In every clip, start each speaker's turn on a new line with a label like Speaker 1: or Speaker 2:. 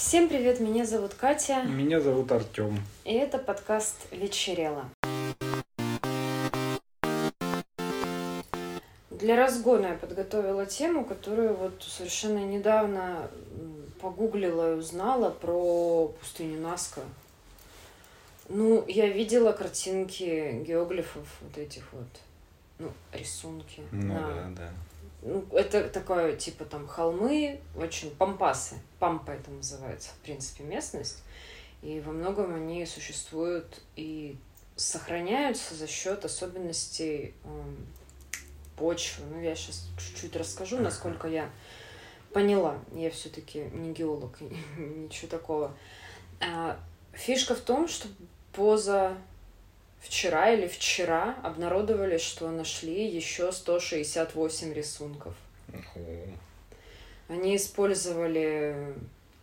Speaker 1: Всем привет, меня зовут Катя,
Speaker 2: Меня зовут Артем.
Speaker 1: и это подкаст «Вечерело». Для разгона я подготовила тему, которую вот совершенно недавно погуглила и узнала про пустыню Наска. Ну, я видела картинки геоглифов вот этих вот, ну, рисунки.
Speaker 2: Ну
Speaker 1: на-
Speaker 2: да, да.
Speaker 1: Ну, это такое, типа, там, холмы, очень пампасы. Пампа это называется, в принципе, местность. И во многом они существуют и сохраняются за счет особенностей эм, почвы. Ну, я сейчас чуть-чуть расскажу, насколько я поняла. Я все-таки не геолог, ничего такого. А, фишка в том, что поза вчера или вчера обнародовали, что нашли еще 168 рисунков.
Speaker 2: О,
Speaker 1: Они использовали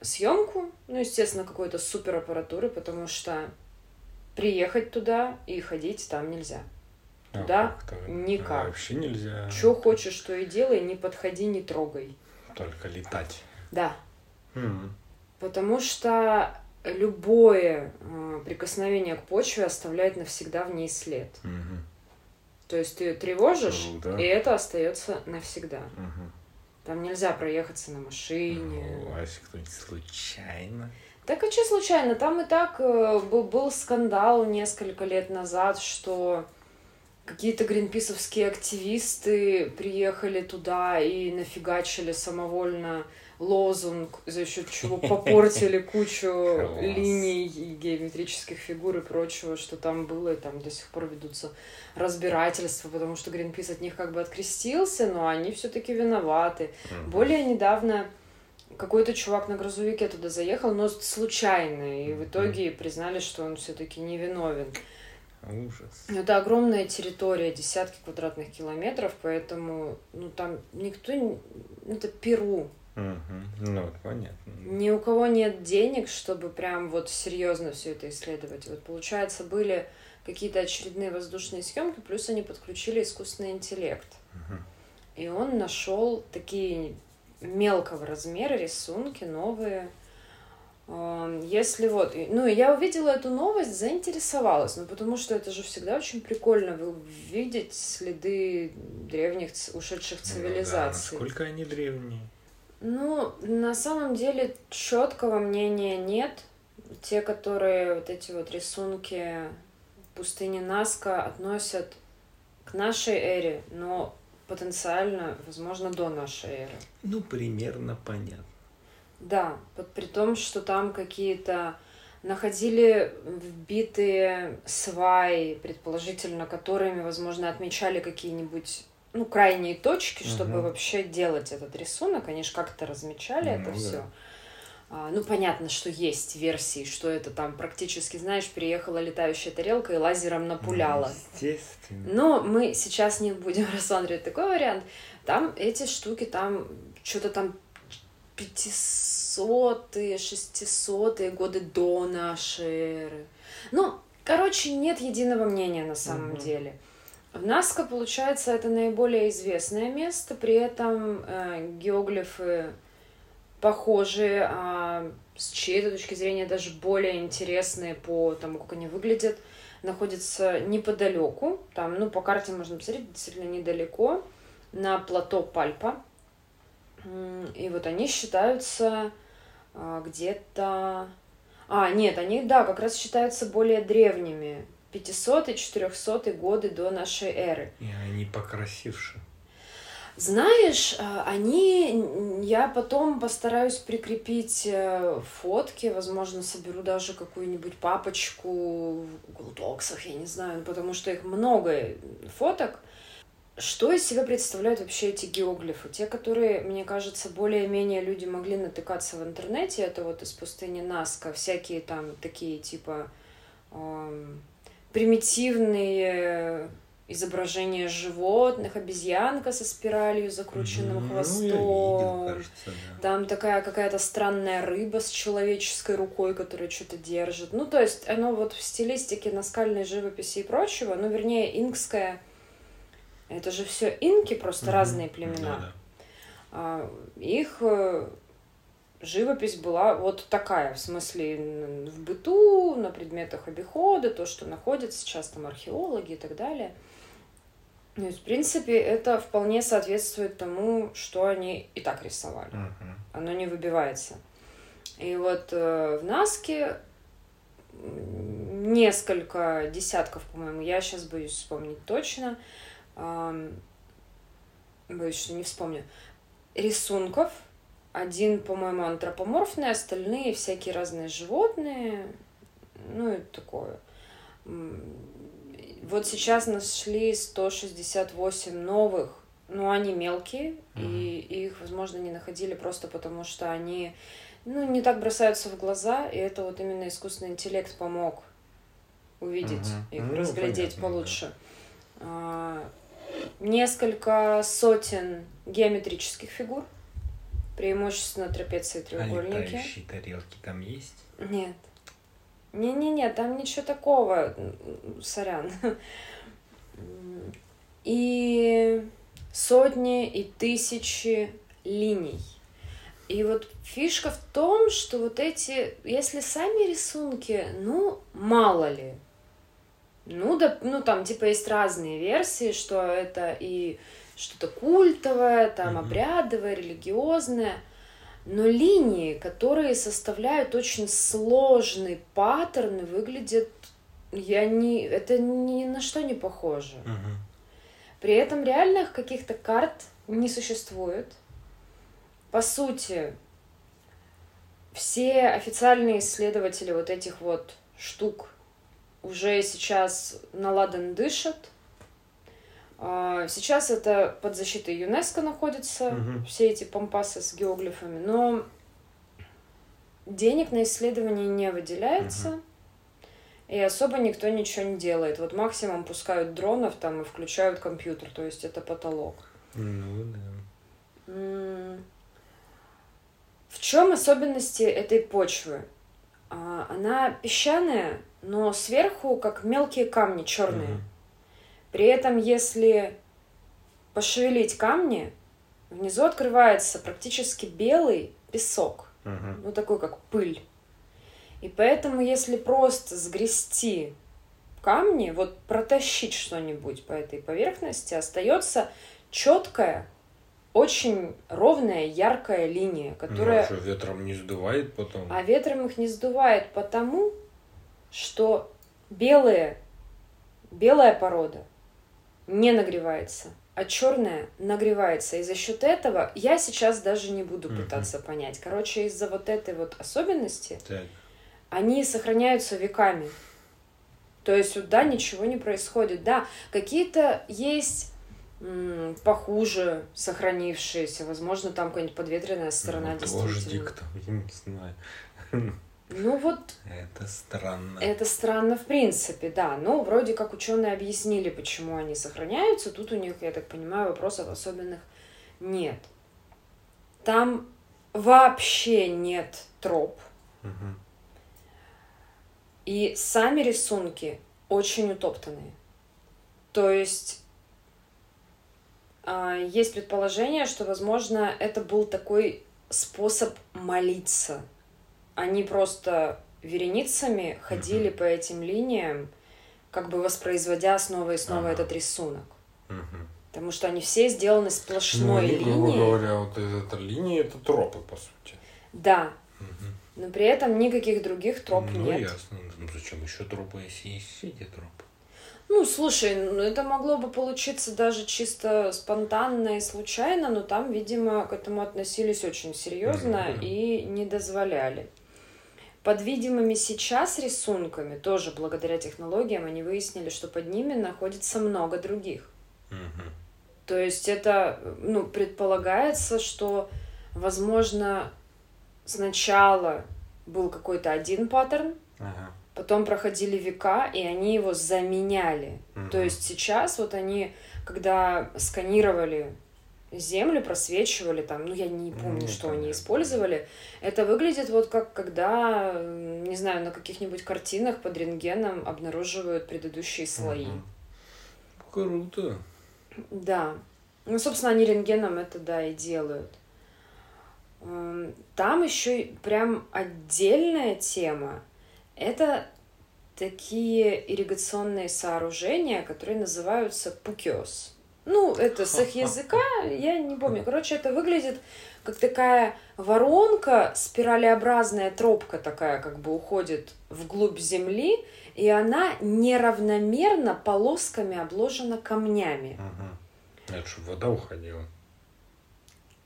Speaker 1: съемку, ну, естественно, какой-то супераппаратуры, потому что приехать туда и ходить там нельзя.
Speaker 2: а
Speaker 1: Да,
Speaker 2: как так?
Speaker 1: никак.
Speaker 2: Вообще нельзя.
Speaker 1: Что хочешь, то и делай, не подходи, не трогай.
Speaker 2: Только летать.
Speaker 1: Да,
Speaker 2: М.
Speaker 1: потому что любое э, прикосновение к почве оставляет навсегда в ней след.
Speaker 2: Мгм.
Speaker 1: То есть ты ее тревожишь,
Speaker 2: Круто.
Speaker 1: и это остается навсегда.
Speaker 2: Мгм.
Speaker 1: Там нельзя проехаться на машине.
Speaker 2: Ну, а если кто-нибудь случайно?
Speaker 1: Так а что случайно? Там и так э, был, был скандал несколько лет назад, что какие-то гринписовские активисты приехали туда и нафигачили самовольно лозунг, за счет чего попортили кучу линий и геометрических фигур и прочего, что там было, и там до сих пор ведутся разбирательства, потому что Гринпис от них как бы открестился, но они все-таки виноваты. Более недавно какой-то чувак на грузовике туда заехал, но случайно, и в итоге признали, что он все-таки невиновен.
Speaker 2: Ужас.
Speaker 1: Но Это огромная территория, десятки квадратных километров, поэтому ну там никто, не- это Перу,
Speaker 2: Мгм. Ну, понятно.
Speaker 1: ни у кого нет денег, чтобы прям вот серьезно все это исследовать. Вот получается были какие-то очередные воздушные съемки, плюс они подключили искусственный интеллект.
Speaker 2: Мгм.
Speaker 1: И он нашел такие мелкого размера рисунки новые. Если вот, ну, я увидела эту новость, заинтересовалась, ну, потому что это же всегда очень прикольно видеть следы древних ушедших
Speaker 2: Ну да,
Speaker 1: цивилизаций.
Speaker 2: насколько они древние?
Speaker 1: Ну, на самом деле четкого мнения нет. Те, которые вот эти вот рисунки пустыни Наска относят к нашей эре, но потенциально, возможно, до нашей эры.
Speaker 2: Ну, примерно понятно.
Speaker 1: Да, под- при том, что там какие-то находили вбитые сваи, предположительно, которыми, возможно, отмечали какие-нибудь ну, крайние точки, чтобы
Speaker 2: Мгм.
Speaker 1: вообще делать этот рисунок. Они же как-то размечали это
Speaker 2: Ну да.
Speaker 1: все. ну, понятно, что есть версии, что это там практически, знаешь, приехала летающая тарелка и лазером напуляла.
Speaker 2: Ну, естественно.
Speaker 1: Но мы сейчас не будем рассматривать такой вариант. Там эти штуки, там что-то там 500-е, 600-е годы до нашей эры. Ну, короче, нет единого мнения на самом
Speaker 2: Мгм.
Speaker 1: деле. В Наска, получается, это наиболее известное место, при этом э, геоглифы похожие, а с чьей-то точки зрения даже более интересные по тому, как они выглядят, находятся неподалеку. Там, ну, по карте можно посмотреть, действительно недалеко, на плато Пальпа. И вот они считаются а, где-то... А, нет, они, да, как раз считаются более древними. 500 и 400 годы до нашей эры.
Speaker 2: И они покрасивше.
Speaker 1: Знаешь, а, они, я потом постараюсь прикрепить э, фотки, возможно, соберу даже какую-нибудь папочку в Docs, я не знаю, потому что их много фоток. Что из себя представляют вообще эти геоглифы? Те, которые, мне кажется, более-менее люди могли натыкаться в интернете, это вот из пустыни Наска, всякие там такие типа эм, примитивные изображения животных, обезьянка со спиралью, закрученным
Speaker 2: Ну,
Speaker 1: хвостом.
Speaker 2: видел, кажется, да.
Speaker 1: Там такая какая-то странная рыба с человеческой рукой, которая что-то держит. Ну, то есть оно вот в стилистике наскальной живописи и прочего, ну, вернее, инкская. Это же все инки, просто
Speaker 2: Мгм.
Speaker 1: разные
Speaker 2: Ну
Speaker 1: племена. А, Их э, живопись была вот такая, в смысле в быту, на предметах обихода, то, что находят сейчас там археологи и так далее. Есть, в принципе, это вполне соответствует тому, что они и так рисовали. Оно не выбивается. И вот э, в Наске несколько десятков, по-моему, я сейчас боюсь вспомнить точно, ам, боюсь, что не вспомню, рисунков. Один, по-моему, антропоморфный, остальные всякие разные животные, ну и такое. Вот сейчас нашли 168 новых, но они мелкие, и их, возможно, не находили просто потому, что они ну, не так бросаются в глаза, и это вот именно искусственный интеллект помог увидеть
Speaker 2: Мгм.
Speaker 1: их,
Speaker 2: Ну,
Speaker 1: разглядеть
Speaker 2: понятно,
Speaker 1: получше. А, Несколько сотен геометрических фигур, преимущественно трапеции
Speaker 2: А
Speaker 1: треугольники.
Speaker 2: летающие тарелки там есть?
Speaker 1: Нет. Не-не-не, там ничего такого. Сорян. И сотни и тысячи линий. И вот фишка в том, что вот эти, если сами рисунки, ну, мало ли. Ну, да, ну, там, типа, есть разные версии, что это и что-то культовое, там,
Speaker 2: Мгм.
Speaker 1: обрядовое, религиозное. Но линии, которые составляют очень сложный паттерн, выглядят, я не, это ни на что не похоже.
Speaker 2: Мгм.
Speaker 1: При этом реальных каких-то карт не существует. По сути, все официальные исследователи вот этих вот штук уже сейчас наладан дышат. А, Сейчас это под защитой ЮНЕСКО находится,
Speaker 2: Мгм.
Speaker 1: все эти помпасы с геоглифами, но денег на исследование не выделяется, и особо никто ничего не делает. Вот максимум пускают дронов там и включают компьютер, то есть это потолок.
Speaker 2: Ну да.
Speaker 1: В чем особенности этой почвы? А, Она песчаная, но сверху как мелкие камни черные.
Speaker 2: Мгм.
Speaker 1: При этом, если пошевелить камни, внизу открывается практически белый песок,
Speaker 2: Мгм.
Speaker 1: ну такой как пыль. И поэтому, если просто сгрести камни, вот протащить что-нибудь по этой поверхности, остается четкая, очень ровная, яркая линия, которая...
Speaker 2: Ну, а что, ветром не сдувает потом?
Speaker 1: А ветром их не сдувает потому, что белые, белая порода не нагревается, а черная нагревается. И за счет этого я сейчас даже не буду пытаться понять. Короче, из-за вот этой вот особенности
Speaker 2: Так.
Speaker 1: они сохраняются веками. То есть вот, да, ничего не происходит. Да, какие-то есть м, похуже сохранившиеся. Возможно, там какая-нибудь подветренная сторона
Speaker 2: Ну,
Speaker 1: действительно.
Speaker 2: Дождик там, я не знаю.
Speaker 1: Ну вот
Speaker 2: Это странно.
Speaker 1: Это странно в принципе, да. Но вроде как ученые объяснили, почему они сохраняются. Тут у них, я так понимаю, вопросов особенных нет. Там вообще нет троп.
Speaker 2: Мгм.
Speaker 1: И сами рисунки очень утоптанные. То есть а, есть предположение, что, возможно, это был такой способ молиться. Они просто вереницами ходили по этим линиям, как бы воспроизводя снова и снова
Speaker 2: Ага.
Speaker 1: этот рисунок.
Speaker 2: Мгм.
Speaker 1: Потому что они все сделаны
Speaker 2: Ну,
Speaker 1: сплошной
Speaker 2: они, грубо
Speaker 1: линией.
Speaker 2: говоря, вот эта линия, это тропы, по сути.
Speaker 1: Да,
Speaker 2: Мгм.
Speaker 1: но при этом никаких других троп
Speaker 2: ну,
Speaker 1: нет.
Speaker 2: ясно. Ну, зачем еще тропы, если есть эти тропы?
Speaker 1: Ну, слушай, ну, это могло бы получиться даже чисто спонтанно и случайно, но там, видимо, к этому относились очень серьезно
Speaker 2: Мгм.
Speaker 1: и не дозволяли. Под видимыми сейчас рисунками, тоже благодаря технологиям, они выяснили, что под ними находится много других.
Speaker 2: Мгм.
Speaker 1: То есть это, ну, предполагается, что, возможно, сначала был какой-то один паттерн,
Speaker 2: Ага.
Speaker 1: потом проходили века, и они его заменяли.
Speaker 2: Мгм.
Speaker 1: То есть сейчас вот они, когда сканировали землю, просвечивали там, ну я не помню,
Speaker 2: Ну,
Speaker 1: что они использовали, это выглядит вот как когда, не знаю, на каких-нибудь картинах под рентгеном обнаруживают предыдущие слои.
Speaker 2: Мгм. Круто.
Speaker 1: Да. Ну, собственно, они рентгеном это, да, и делают. Там еще прям отдельная тема. Это такие ирригационные сооружения, которые называются пукиос. Ну, это с их языка, я не помню. Короче, это выглядит как такая воронка, спиралеобразная тропка такая, как бы уходит вглубь земли, и она неравномерно полосками обложена камнями.
Speaker 2: Ага. Это чтобы вода уходила.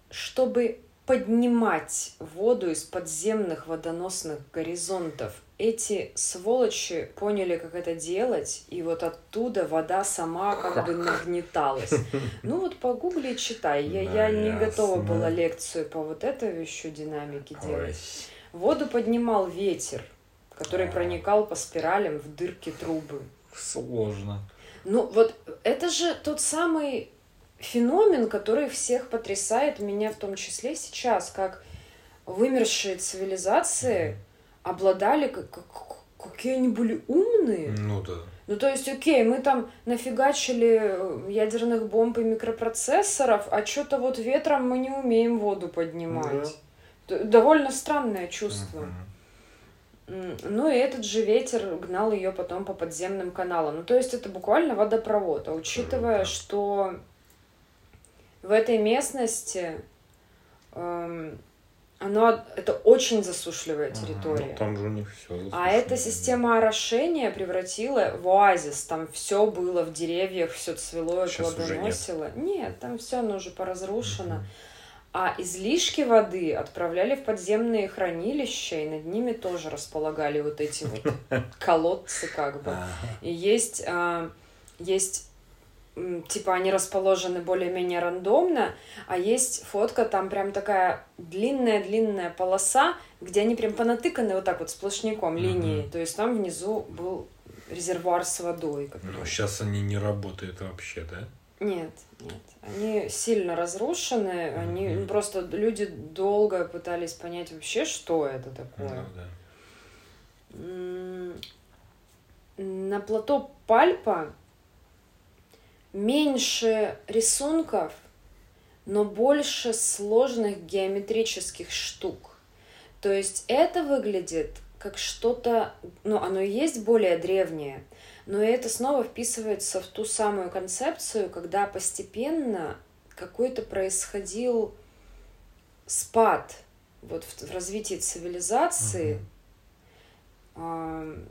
Speaker 1: Чтобы поднимать воду из подземных водоносных горизонтов, эти сволочи поняли, как это делать, и вот оттуда вода сама как бы нагнеталась. Ну вот погугли и читай. Я, я не
Speaker 2: Да,
Speaker 1: готова
Speaker 2: ясно.
Speaker 1: была лекцию по вот этой еще динамике
Speaker 2: Ой.
Speaker 1: делать. Воду поднимал ветер, который
Speaker 2: А.
Speaker 1: проникал по спиралям в дырки трубы.
Speaker 2: Сложно.
Speaker 1: Ну вот это же тот самый феномен, который всех потрясает, меня в том числе сейчас, как вымершие цивилизации обладали, как, как- какие они были умные.
Speaker 2: Ну да.
Speaker 1: Ну, то есть, окей, мы там нафигачили э, ядерных бомб и микропроцессоров, а что-то вот ветром мы не умеем воду поднимать. Д- Довольно странное чувство. Ну и этот же ветер гнал ее потом по подземным каналам. Ну то есть это буквально водопровод. А учитывая,
Speaker 2: Круто.
Speaker 1: что в этой местности эм, оно, это очень засушливая территория.
Speaker 2: Ну, там же у них все.
Speaker 1: А эта система орошения превратила в оазис. Там все было в деревьях, все цвело и
Speaker 2: Щас уже нет.
Speaker 1: плодоносило. Нет, там все оно уже поразрушено. А излишки воды отправляли в подземные хранилища, и над ними тоже располагали вот эти вот колодцы как бы. И есть, а, есть типа они расположены более-менее рандомно, а есть фотка, там прям такая длинная-длинная полоса, где они прям понатыканы вот так вот сплошняком
Speaker 2: Мгм.
Speaker 1: линией. То есть там внизу был резервуар с водой. который-
Speaker 2: Но сейчас они не работают вообще, да?
Speaker 1: Нет, нет. Они сильно разрушены. Они
Speaker 2: Мгм.
Speaker 1: ну, просто люди долго пытались понять вообще, что это такое.
Speaker 2: Ну да.
Speaker 1: На плато Пальпа меньше рисунков, но больше сложных геометрических штук. То есть это выглядит как что-то, ну, оно и есть более древнее, но это снова вписывается в ту самую концепцию, когда постепенно какой-то происходил спад вот в, в развитии цивилизации, вс-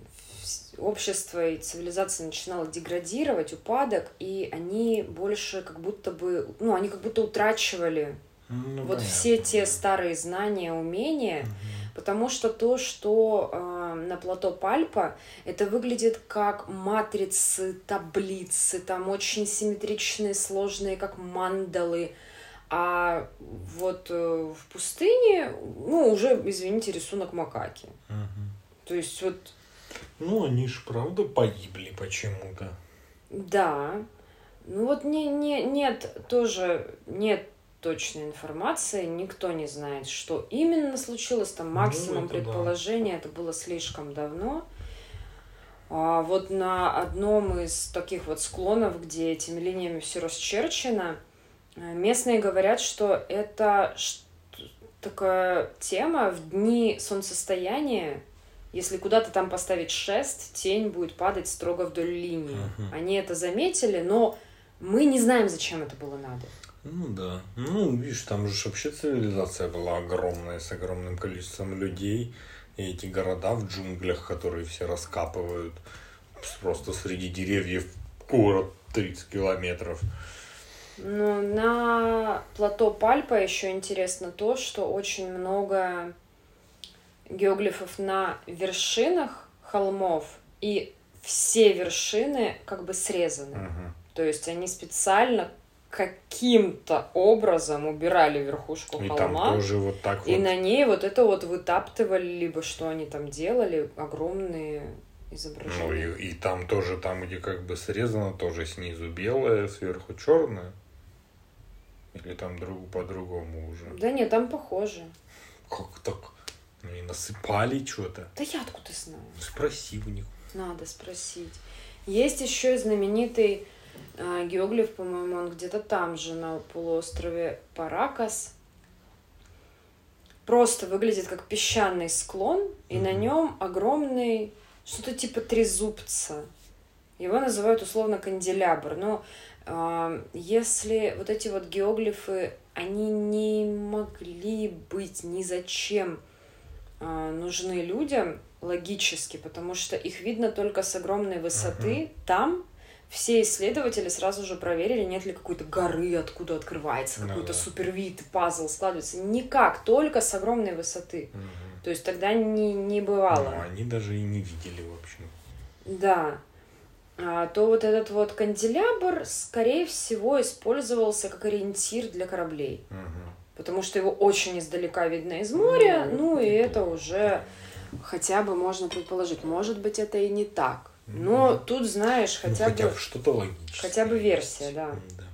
Speaker 1: общество и цивилизация начинала деградировать, упадок, и они больше как будто бы, ну, они как будто утрачивали
Speaker 2: Ну,
Speaker 1: вот
Speaker 2: понятно.
Speaker 1: все те старые знания, умения,
Speaker 2: Мгм.
Speaker 1: потому что то, что э, на плато Пальпа, это выглядит как матрицы, таблицы, там очень симметричные, сложные, как мандалы, а вот э, в пустыне, ну, уже, извините, рисунок макаки.
Speaker 2: Мгм.
Speaker 1: То есть вот
Speaker 2: Ну, они ж правда погибли почему-то.
Speaker 1: Да. Ну вот не, не, нет тоже нет точной информации, никто не знает, что именно случилось, там максимум
Speaker 2: Ну, это да.
Speaker 1: предположения, это было слишком давно. А вот на одном из таких вот склонов, где этими линиями все расчерчено, э, местные говорят, что это такая тема в дни солнцестояния, если куда-то там поставить шест, тень будет падать строго вдоль линии.
Speaker 2: Мгм.
Speaker 1: Они это заметили, но мы не знаем, зачем это было надо.
Speaker 2: Ну да. Ну, видишь, там же вообще цивилизация была огромная, с огромным количеством людей. И эти города в джунглях, которые все раскапывают просто среди деревьев город 30 километров.
Speaker 1: Ну, на плато Пальпа еще интересно то, что очень много геоглифов на вершинах холмов, и все вершины как бы срезаны.
Speaker 2: Мгм.
Speaker 1: То есть они специально каким-то образом убирали верхушку
Speaker 2: И там
Speaker 1: холма,
Speaker 2: тоже вот так
Speaker 1: и
Speaker 2: вот.
Speaker 1: на ней вот это вот вытаптывали, либо что они там делали, огромные
Speaker 2: Ну
Speaker 1: изображения.
Speaker 2: и, и там тоже, там где как бы срезано, тоже снизу белое, сверху черное. Или там другу по-другому уже.
Speaker 1: Да нет, там похоже.
Speaker 2: Как так? Ну и насыпали что-то.
Speaker 1: Да я откуда знаю?
Speaker 2: Спроси у них.
Speaker 1: Надо спросить. Есть еще знаменитый э, геоглиф, по-моему, он где-то там же, на полуострове Паракас. просто выглядит как песчаный склон, и на нем огромный что-то типа трезубца. Его называют условно канделябр. Но э, если вот эти вот геоглифы, они не могли быть ни зачем нужны людям логически, потому что их видно только с огромной высоты. Uh-huh. Там все исследователи сразу же проверили, нет ли какой-то горы, откуда открывается какой-то да. супервид, пазл складывается. Никак, только с огромной высоты. Угу. То есть тогда не, не бывало.
Speaker 2: Ну, они даже и не видели, в общем.
Speaker 1: Да. А, то вот этот вот канделябр, скорее всего, использовался как ориентир для кораблей. Угу. Потому что его очень издалека видно из моря, ну, ну и это уже хотя бы можно предположить. Может быть, это и не так. Но mm тут, знаешь, хотя, ну, хотя бы...
Speaker 2: что-то логическое.
Speaker 1: Хотя бы версия, да. да.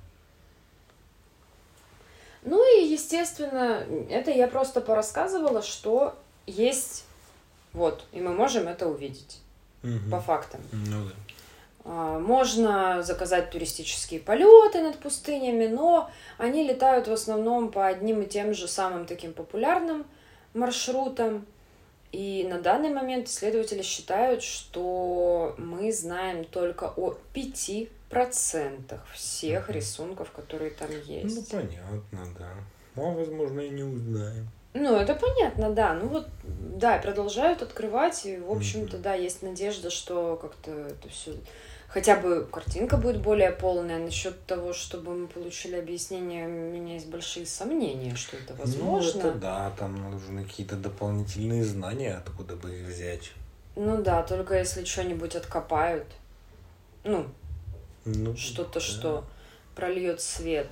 Speaker 1: Ну и, естественно, это я просто порассказывала, что есть вот, и мы можем это увидеть угу. по фактам.
Speaker 2: Ну да.
Speaker 1: А, можно заказать туристические полеты над пустынями, но они летают в основном по одним и тем же самым таким популярным маршрутам. И на данный момент исследователи считают, что мы знаем только о 5% всех рисунков, которые там есть.
Speaker 2: Ну, понятно, да. Ну, а возможно, и не узнаем.
Speaker 1: Ну, это понятно, да. Ну вот, да, продолжают открывать, и, в общем-то, да, есть надежда, что как-то это все хотя бы картинка будет более полная. Насчет того, чтобы мы получили объяснение, у меня есть большие сомнения, что это возможно.
Speaker 2: Ну, это да, там нужны какие-то дополнительные знания, откуда бы их взять.
Speaker 1: Ну да, только если что-нибудь откопают. Ну,
Speaker 2: ну
Speaker 1: что-то, да. что прольет свет.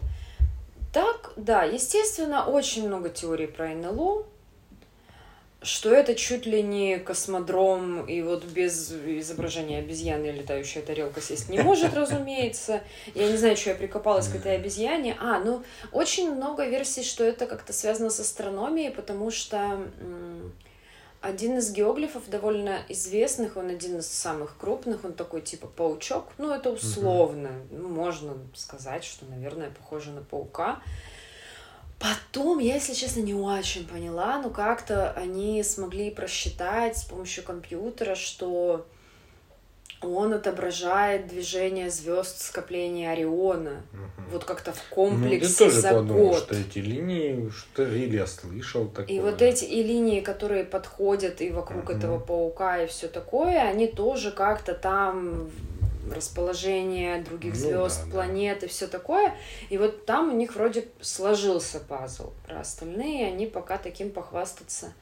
Speaker 1: Так, да, естественно, очень много теорий про НЛО, что это чуть ли не космодром, и вот без изображения обезьяны летающая тарелка сесть не может, разумеется. Я не знаю, что я прикопалась к этой обезьяне. А, ну, очень много версий, что это как-то связано с астрономией, потому что один из геоглифов довольно известных, он один из самых крупных, он такой типа паучок, ну это условно, угу. можно сказать, что, наверное, похоже на паука. Потом, я, если честно, не очень поняла, но как-то они смогли просчитать с помощью компьютера, что он отображает движение звезд скопления Ориона. Угу. Вот как-то в комплексе ну, я тоже за подумал, год.
Speaker 2: что эти линии, что или я слышал такое.
Speaker 1: И вот эти и линии, которые подходят и вокруг угу. этого паука и все такое, они тоже как-то там расположение других звезд, ну, да, планет да. и все такое. И вот там у них вроде сложился пазл. Про остальные они пока таким похвастаться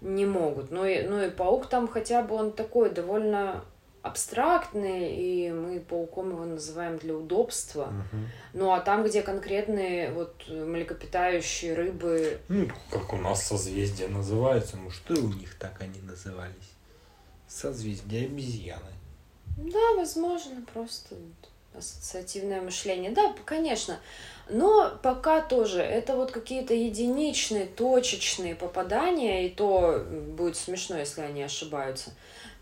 Speaker 1: не могут. Ну и, ну и паук там хотя бы он такой довольно абстрактный, и мы пауком его называем для удобства.
Speaker 2: Угу.
Speaker 1: Ну а там, где конкретные вот млекопитающие рыбы...
Speaker 2: Ну, как у нас созвездие называется, ну что у них так они назывались? Созвездие обезьяны.
Speaker 1: Да, возможно, просто ассоциативное мышление. Да, конечно. Но пока тоже это вот какие-то единичные, точечные попадания, и то будет смешно, если они ошибаются,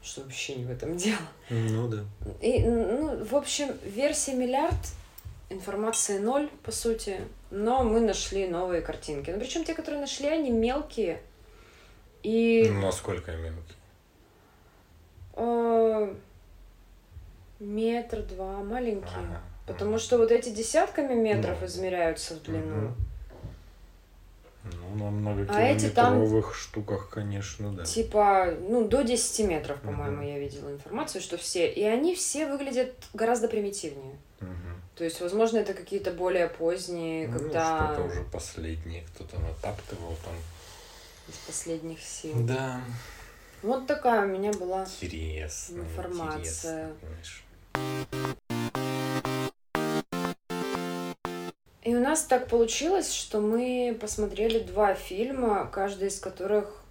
Speaker 1: что вообще не в этом дело.
Speaker 2: Ну да.
Speaker 1: И, ну, в общем, версия миллиард, информации ноль, по сути, но мы нашли новые картинки. Ну, причем те, которые нашли, они мелкие. И...
Speaker 2: Ну, насколько мелкие?
Speaker 1: А, Метр, два, маленькие. Ага. Потому что вот эти десятками метров ну, измеряются в длину. Угу.
Speaker 2: Ну, на многокилометровых а эти там, штуках, конечно, да.
Speaker 1: Типа, ну, до 10 метров, по-моему, угу. я видела информацию, что все. И они все выглядят гораздо примитивнее.
Speaker 2: Угу.
Speaker 1: То есть, возможно, это какие-то более поздние, ну, когда...
Speaker 2: что-то уже последнее, кто-то натаптывал там.
Speaker 1: Из последних сил.
Speaker 2: Да.
Speaker 1: Вот такая у меня была
Speaker 2: интересно,
Speaker 1: информация. Интересно, и у нас так получилось, что мы посмотрели два фильма, каждый из которых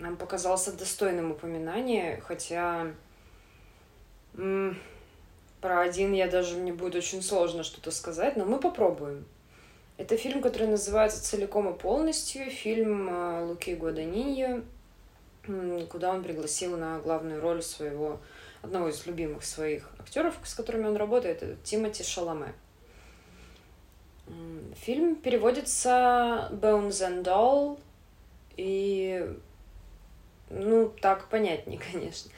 Speaker 1: нам показался достойным упоминания, хотя м- про один я даже мне будет очень сложно что-то сказать, но мы попробуем. Это фильм, который называется «Целиком и полностью», фильм э, Луки Гуаданиньо, куда он пригласил на главную роль своего одного из любимых своих актеров, с которыми он работает, это Тимоти Шаломе. Фильм переводится Bones and All, И, ну, так понятнее, конечно.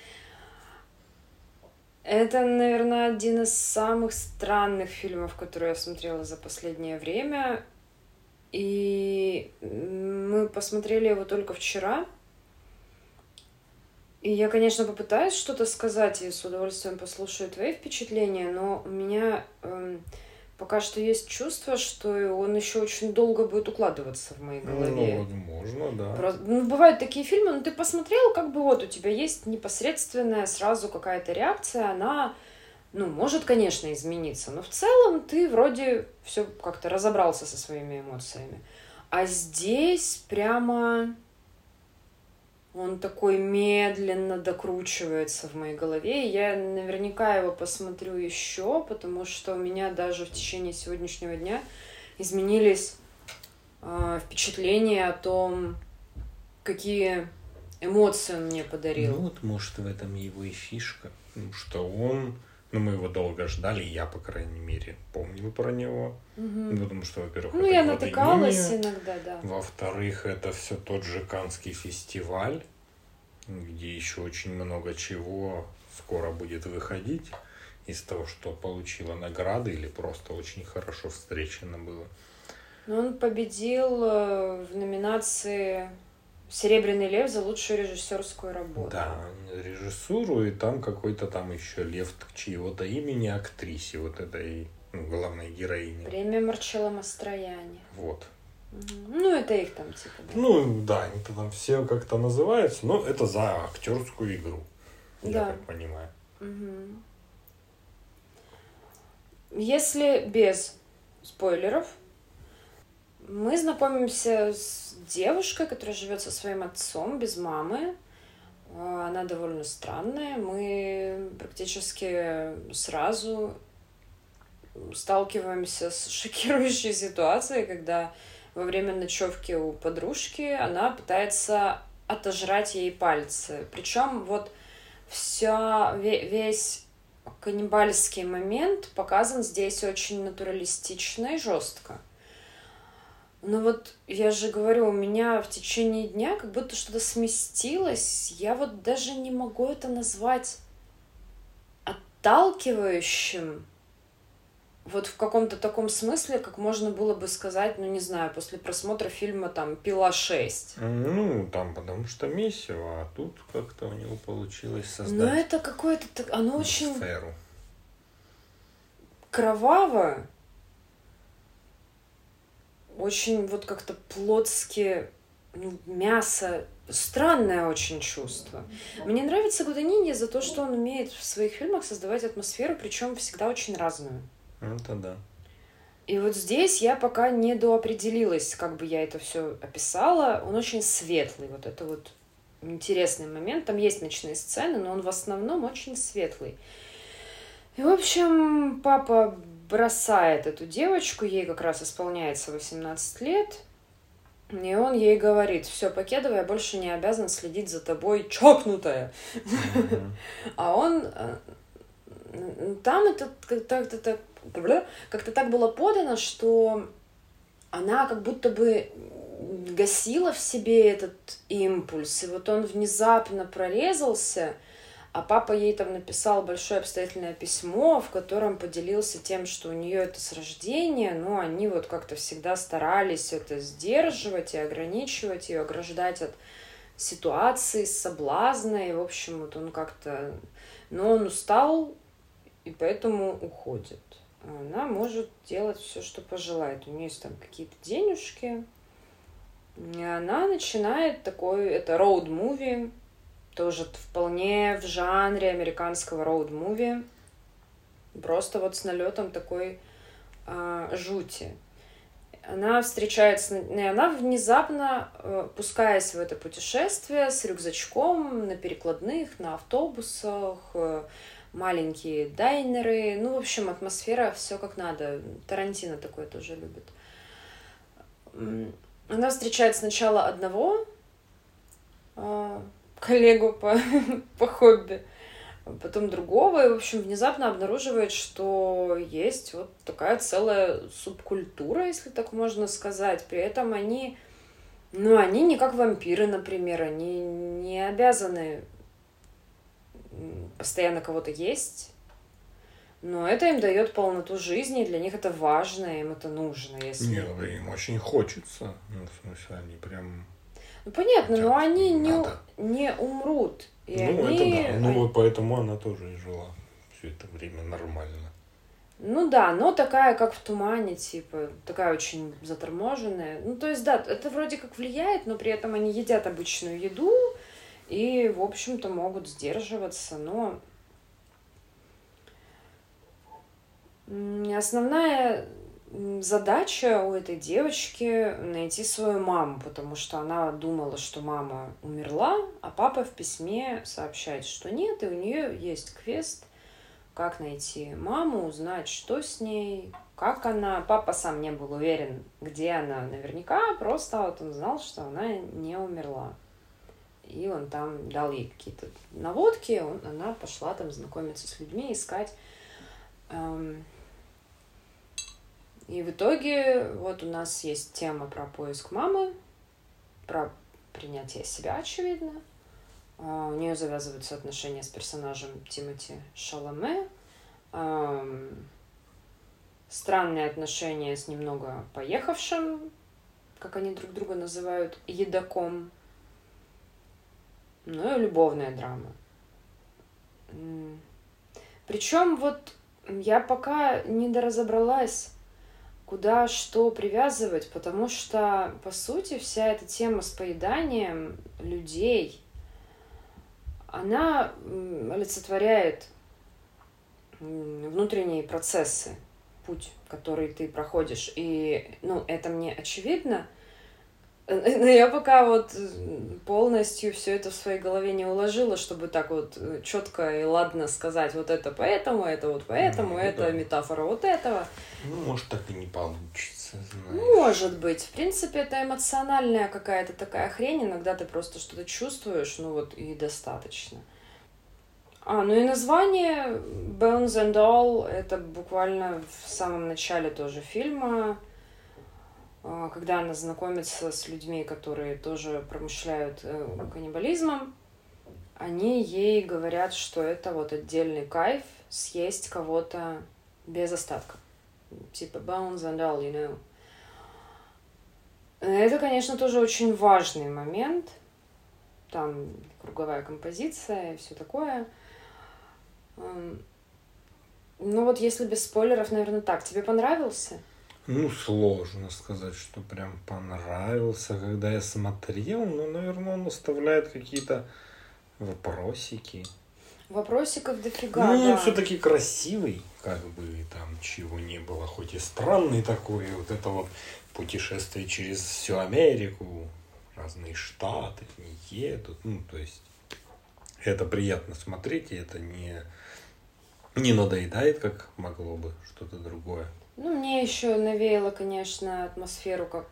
Speaker 1: Это, наверное, один из самых странных фильмов, которые я смотрела за последнее время. И мы посмотрели его только вчера. И я, конечно, попытаюсь что-то сказать и с удовольствием послушаю твои впечатления, но у меня эм, пока что есть чувство, что он еще очень долго будет укладываться в моей голове.
Speaker 2: Ну, возможно, да.
Speaker 1: Просто, ну, бывают такие фильмы, ну, ты посмотрел, как бы вот у тебя есть непосредственная сразу какая-то реакция, она, ну, может, конечно, измениться, но в целом ты вроде все как-то разобрался со своими эмоциями. А здесь прямо он такой медленно докручивается в моей голове. И я наверняка его посмотрю еще, потому что у меня даже в течение сегодняшнего дня изменились э, впечатления о том, какие эмоции он мне подарил.
Speaker 2: Ну вот, может, в этом его и фишка. Потому что он, ну, мы его долго ждали, я, по крайней мере, помню про него.
Speaker 1: Мгм.
Speaker 2: Потому что, во-первых,
Speaker 1: Ну,
Speaker 2: это
Speaker 1: я натыкалась
Speaker 2: имени.
Speaker 1: иногда, да.
Speaker 2: Во-вторых, это все тот же Канский фестиваль, где еще очень много чего скоро будет выходить из того, что получила награды или просто очень хорошо встречено было.
Speaker 1: Но он победил э, в номинации Серебряный лев за лучшую режиссерскую работу.
Speaker 2: Да, режиссуру, и там какой-то там еще лев чьего-то имени актрисе, вот этой ну, главной героини.
Speaker 1: Премия Марчелло Мастрояни.
Speaker 2: Вот.
Speaker 1: Ну, это их там типа, да.
Speaker 2: Ну, да, они там все как-то называются, но это за актерскую игру, я
Speaker 1: Да.
Speaker 2: так понимаю.
Speaker 1: Мгм. Если без спойлеров, мы знакомимся с девушкой, которая живет со своим отцом без мамы. Э, Она довольно странная. Мы практически сразу сталкиваемся с шокирующей ситуацией, когда во время ночевки у подружки она пытается отожрать ей пальцы. Причем вот вся, ве- весь каннибальский момент показан здесь очень натуралистично и жестко. Но вот я же говорю, у меня в течение дня как будто что-то сместилось. Я вот даже не могу это назвать отталкивающим. Вот в каком-то таком смысле, как можно было бы сказать, ну не знаю, после просмотра фильма там «Пила 6».
Speaker 2: Ну, там потому что месиво, а тут как-то у него получилось создать
Speaker 1: это какое-то... Оно очень
Speaker 2: атмосферу.
Speaker 1: кроваво, очень вот как-то плотски, ну, мясо, странное очень чувство. Мне нравится Гуданини за то, что он умеет в своих фильмах создавать атмосферу, причем всегда очень разную.
Speaker 2: Это да.
Speaker 1: И вот здесь я пока не доопределилась, как бы я это все описала. Он очень светлый, вот это вот интересный момент. Там есть ночные сцены, но он в основном очень светлый. И, в общем, папа бросает эту девочку, ей как раз исполняется 18 лет, и он ей говорит, все, покедовая, я больше не обязан следить за тобой, чокнутая. А он э, там это как-то так, как-то так было подано, что она как будто бы гасила в себе этот импульс, и вот он внезапно прорезался, а папа ей там написал большое обстоятельное письмо, в котором поделился тем, что у нее это с рождения, но они вот как-то всегда старались это сдерживать и ограничивать ее, ограждать от ситуации, соблазна, и, в общем, вот он как-то... Но он устал, и поэтому уходит. Она может делать все, что пожелает. У нее есть там какие-то денежки. И она начинает такой... Это роуд-муви, тоже вполне в жанре американского роуд-муви. Просто вот с налетом такой а, жути. Она встречается, и она внезапно, э, пускаясь в это путешествие с рюкзачком на перекладных, на автобусах, э, маленькие дайнеры, ну, в общем, атмосфера все как надо. Тарантино такое тоже любит. Она встречает сначала одного а, коллегу по, по хобби, потом другого, и, в общем, внезапно обнаруживает, что есть вот такая целая субкультура, если так можно сказать. При этом они Ну, они не как вампиры, например, они не обязаны постоянно кого-то есть. Но это им дает полноту жизни, для них это важно, им это нужно. Если...
Speaker 2: Нет, им очень хочется. Ну, в смысле, они прям...
Speaker 1: Ну, понятно, но они не, не умрут. И
Speaker 2: ну,
Speaker 1: они...
Speaker 2: это да. Ну, вот поэтому она тоже и жила все это время нормально.
Speaker 1: Ну да, но такая, как в тумане, типа, такая очень заторможенная. Ну, то есть, да, это вроде как влияет, но при этом они едят обычную еду и, в общем-то, могут сдерживаться, но основная задача у этой девочки найти свою маму, потому что она думала, что мама умерла, а папа в письме сообщает, что нет, и у нее есть квест – как найти маму, узнать, что с ней, как она. Папа сам не был уверен, где она наверняка, просто вот он знал, что она не умерла. И он там дал ей какие-то наводки, он, она пошла там знакомиться с людьми, искать. Эм, и в итоге вот у нас есть тема про поиск мамы, про принятие себя, очевидно, а, у нее завязываются отношения с персонажем Тимоти Шаломе. Странные отношения с немного поехавшим, как они друг друга называют, едоком. Ну и любовная драма. Причем вот я пока не доразобралась, куда что привязывать, потому что, по сути, вся эта тема с поеданием людей – она олицетворяет внутренние процессы, путь, который ты проходишь. И, ну, это мне очевидно, но я пока вот полностью все это в своей голове не уложила, чтобы так вот э, четко и ладно сказать, вот это поэтому, это вот поэтому, ну, это да. метафора вот этого.
Speaker 2: Ну, может, так и не получится,
Speaker 1: знаешь. Может быть. В принципе, это эмоциональная какая-то такая хрень, иногда ты просто что-то чувствуешь, ну вот и достаточно. А, ну и название Bones and All, это буквально в самом начале тоже фильма, когда она знакомится с людьми, которые тоже промышляют э, каннибализмом, они ей говорят, что это вот отдельный кайф съесть кого-то без остатка. Типа bones and all, you know. Это, конечно, тоже очень важный момент. Там круговая композиция и все такое. Ну вот если без спойлеров, наверное, так. Тебе понравился?
Speaker 2: Ну, сложно сказать, что прям понравился, когда я смотрел. Ну, наверное, он оставляет какие-то вопросики.
Speaker 1: Вопросиков дофига,
Speaker 2: Ну, да. все-таки красивый, как бы там чего не было, хоть и странный такой, вот это вот путешествие через всю Америку, разные штаты едут, ну, то есть это приятно смотреть, и это не, не надоедает, как могло бы что-то другое.
Speaker 1: Ну, мне еще навеяло, конечно, атмосферу, как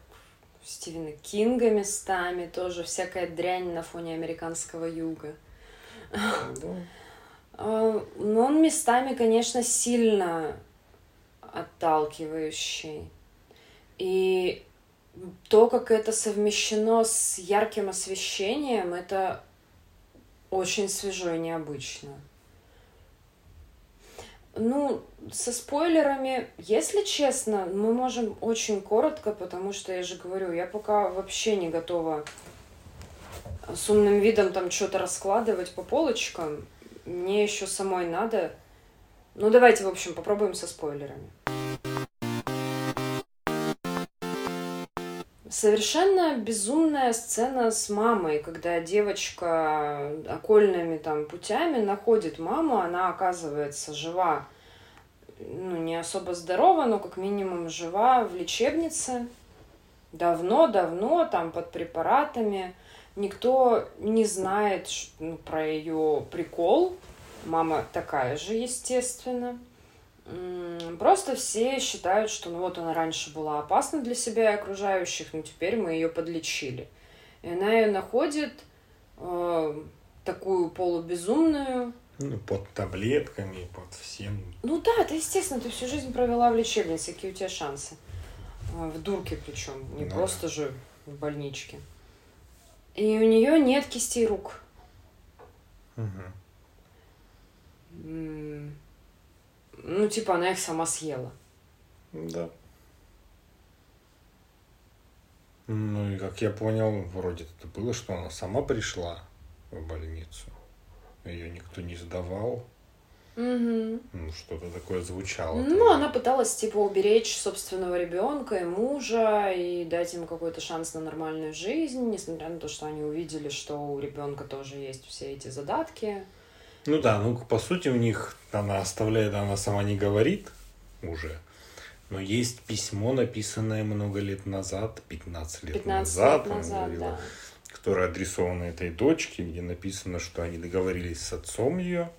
Speaker 1: Стивена Кинга местами, тоже всякая дрянь на фоне американского юга. Да. А, но он местами, конечно, сильно отталкивающий. И то, как это совмещено с ярким освещением, это очень свежо и необычно. Ну, со спойлерами, если честно, мы можем очень коротко, потому что я же говорю, я пока вообще не готова с умным видом там что-то раскладывать по полочкам. Мне еще самой надо. Ну, давайте, в общем, попробуем со спойлерами. Совершенно безумная сцена с мамой, когда девочка окольными там путями находит маму, она оказывается жива, ну, не особо здорова, но как минимум жива в лечебнице. Давно-давно, там под препаратами. Никто не знает ну, про ее прикол. Мама такая же, естественно. Просто все считают, что ну вот она раньше была опасна для себя и окружающих, но теперь мы ее подлечили. И она ее находит э, такую полубезумную.
Speaker 2: Ну, под таблетками, под всем.
Speaker 1: Ну да, это естественно, ты всю жизнь провела в лечебнице, какие у тебя шансы. Э, в дурке причем, не ну, просто же в больничке. И у нее нет кистей рук. М, Ну, типа, она их сама съела.
Speaker 2: Да. Ну и как я понял, вроде это было, что она сама пришла в больницу. Ее никто не сдавал.
Speaker 1: Мгм.
Speaker 2: Ну, что-то такое звучало.
Speaker 1: Ну, она пыталась, типа, уберечь собственного ребенка и мужа и дать им какой-то шанс на нормальную жизнь, несмотря на то, что они увидели, что у ребенка тоже есть все эти задатки.
Speaker 2: Ну да, ну по сути у них она оставляет, она сама не говорит уже. Но есть письмо, написанное много лет назад, 15 лет
Speaker 1: 15
Speaker 2: назад,
Speaker 1: лет назад,
Speaker 2: говорила,
Speaker 1: да.
Speaker 2: которое адресовано этой дочке, где написано, что они договорились с отцом ее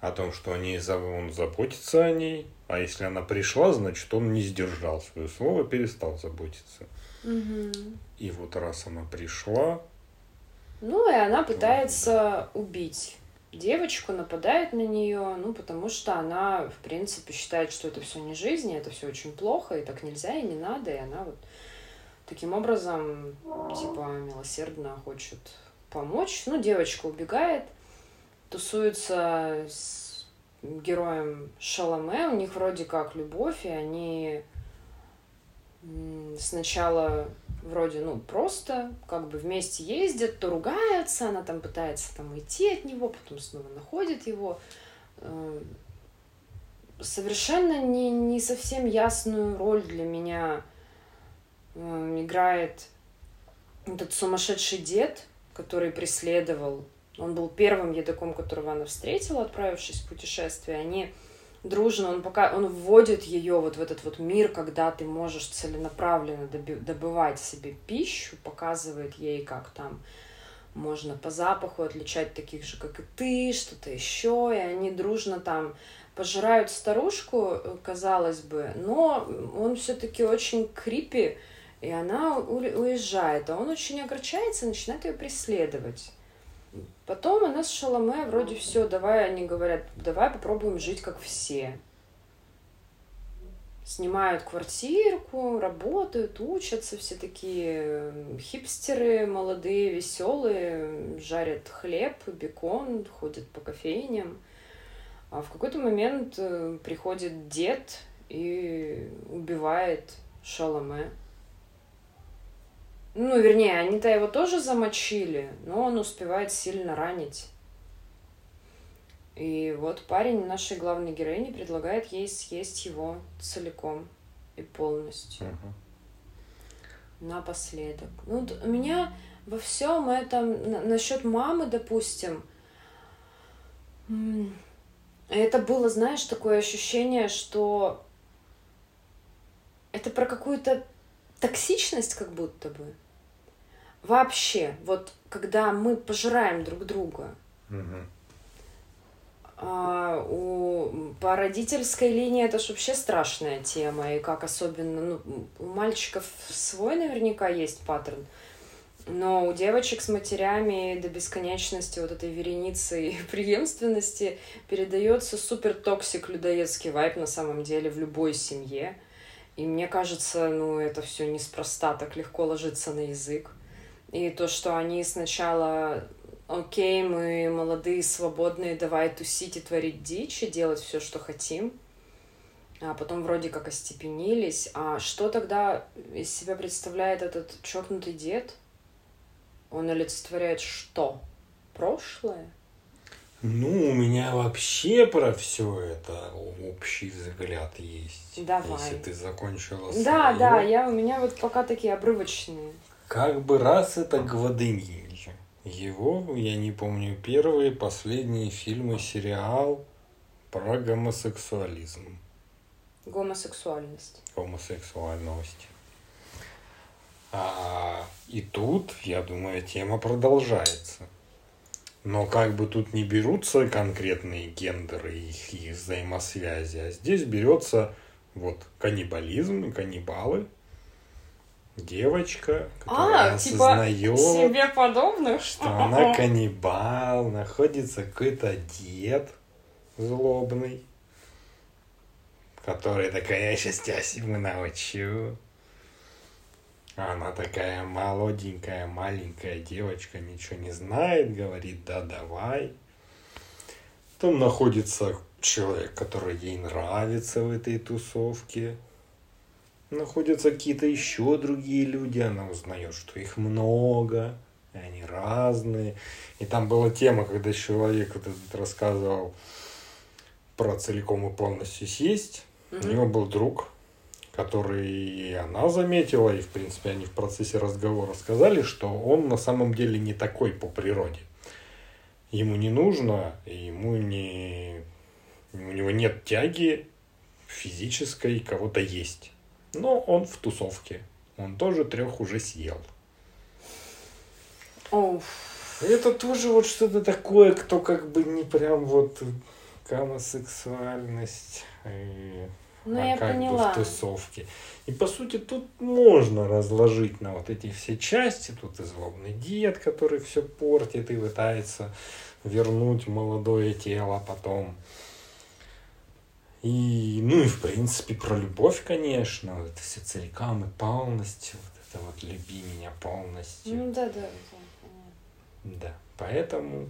Speaker 2: о том, что они, он заботится о ней, а если она пришла, значит он не сдержал свое слово, перестал заботиться.
Speaker 1: Мгм.
Speaker 2: И вот раз она пришла,
Speaker 1: Ну, и она пытается убить девочку, нападает на нее, ну, потому что она, в принципе, считает, что это все не жизнь, и это все очень плохо, и так нельзя, и не надо, и она вот таким образом, типа, милосердно хочет помочь. Ну, девочка убегает, тусуется с героем Шаломе, у них вроде как любовь, и они сначала вроде, ну, просто как бы вместе ездят, то ругаются, она там пытается там уйти от него, потом снова находит его. Э, Совершенно не, не совсем ясную роль для меня э, играет этот сумасшедший дед, который преследовал. Он был первым едоком, которого она встретила, отправившись в путешествие. Они дружно, он пока он вводит ее вот в этот вот мир, когда ты можешь целенаправленно доби- добывать себе пищу, показывает ей, как там можно по запаху отличать таких же, как и ты, что-то еще, и они дружно там пожирают старушку, э, казалось бы, но он все-таки очень крипи, и она уезжает, а он очень огорчается и начинает ее преследовать. Потом она с Шаломе вроде все, давай, они говорят, давай попробуем жить как все. Снимают квартирку, работают, учатся, все такие хипстеры молодые, веселые, жарят хлеб, бекон, ходят по кофейням. А в какой-то момент э, приходит дед и убивает Шаломе. Ну, вернее, они-то его тоже замочили, но он успевает сильно ранить. И вот парень нашей главной героини предлагает ей съесть его целиком и полностью.
Speaker 2: Мгм.
Speaker 1: Напоследок. Ну, у меня во всем этом, на- насчет мамы, допустим, это было, знаешь, такое ощущение, что это про какую-то токсичность как будто бы. Вообще, вот когда мы пожираем друг друга,
Speaker 2: Мгм.
Speaker 1: а, у, по родительской линии это ж вообще страшная тема, и как особенно, ну, у мальчиков свой наверняка есть паттерн, но у девочек с матерями до бесконечности вот этой вереницы и преемственности передается super toxic людоедский vibe на самом деле в любой семье. И мне кажется, ну, это все неспроста так легко ложится на язык. И то, что они сначала окей, мы молодые, свободные, давай тусить и творить дичь, и делать все, что хотим. А потом вроде как остепенились. А что тогда из себя представляет этот чокнутый дед? Он олицетворяет что? Прошлое?
Speaker 2: Ну, у меня вообще про все это общий взгляд есть.
Speaker 1: Давай.
Speaker 2: Если ты закончила
Speaker 1: Да,
Speaker 2: своё.
Speaker 1: да, я, у меня вот пока такие обрывочные.
Speaker 2: Как бы раз это Гваденьевич. Его, я не помню, первые, последние фильмы, сериал про гомосексуализм,
Speaker 1: Гомосексуальность.
Speaker 2: гомосексуальность. А, и тут, я думаю, тема продолжается. Но как бы тут не берутся конкретные гендеры и их, их взаимосвязи, а здесь берется вот каннибализм и каннибалы. Девочка, которая
Speaker 1: А, типа
Speaker 2: осознает,
Speaker 1: себе подобных,
Speaker 2: что она каннибал, находится какой-то дед злобный, который такой, я сейчас тебя всему научу. Она такая молоденькая, маленькая девочка, ничего не знает, говорит, да давай. Там находится человек, который ей нравится в этой тусовке. Находятся какие-то еще другие люди, она узнает, что их много, и они разные. И там была тема, когда человек вот этот рассказывал про целиком и полностью съесть. У него был друг, который и она заметила, и, в принципе, они в процессе разговора сказали, что он на самом деле не такой по природе. Ему не нужно, ему не... У него нет тяги физической кого-то есть. Но он в тусовке. Он тоже трех уже съел.
Speaker 1: Оу.
Speaker 2: Это тоже вот что-то такое, кто как бы не прям вот гомосексуальность. И
Speaker 1: Ну,
Speaker 2: а
Speaker 1: я
Speaker 2: как
Speaker 1: поняла.
Speaker 2: бы в тусовке. И по сути тут можно разложить на вот эти все части. Тут и злобный дед, который все портит и пытается вернуть молодое тело потом. И, ну и в принципе про любовь, конечно, это все целиком и полностью, вот это вот люби меня полностью.
Speaker 1: Ну да, да, да.
Speaker 2: Да, поэтому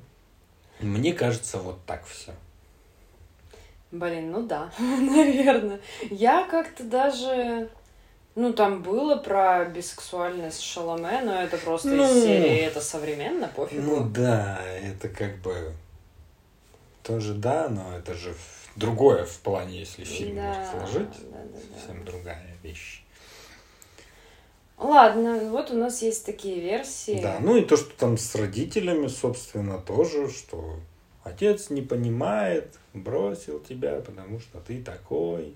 Speaker 2: мне кажется вот так все.
Speaker 1: Блин, ну да, наверное. Я как-то даже... Ну, там было про бисексуальность Шаломе, но это просто
Speaker 2: Ну.
Speaker 1: из серии «Это современно», пофигу.
Speaker 2: Ну да, это как бы тоже да, но это же другое в плане, если фильм
Speaker 1: Да,
Speaker 2: сложить.
Speaker 1: да, да, да.
Speaker 2: Совсем другая вещь.
Speaker 1: Ладно, вот у нас есть такие версии.
Speaker 2: Да, ну и то, что там с родителями, собственно, тоже, что отец не понимает, бросил тебя, потому что ты такой.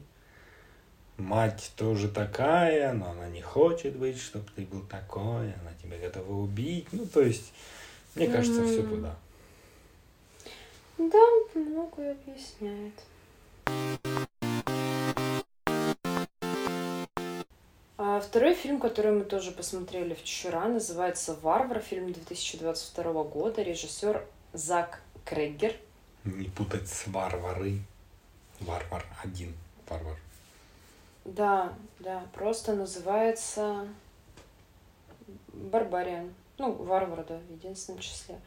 Speaker 2: Мать тоже такая, но она не хочет быть, чтобы ты был такой, она тебя готова убить. Ну, то есть, мне кажется, все
Speaker 1: Мгм.
Speaker 2: туда.
Speaker 1: Да, многое объясняет. А второй фильм, который мы тоже посмотрели вчера, называется «Варвар», фильм 2022 года, режиссер Зак Креггер.
Speaker 2: Не путать с варвары. Варвар один. Варвар.
Speaker 1: Да, да, просто называется Барбариан. Ну, варвар, да, в единственном числе.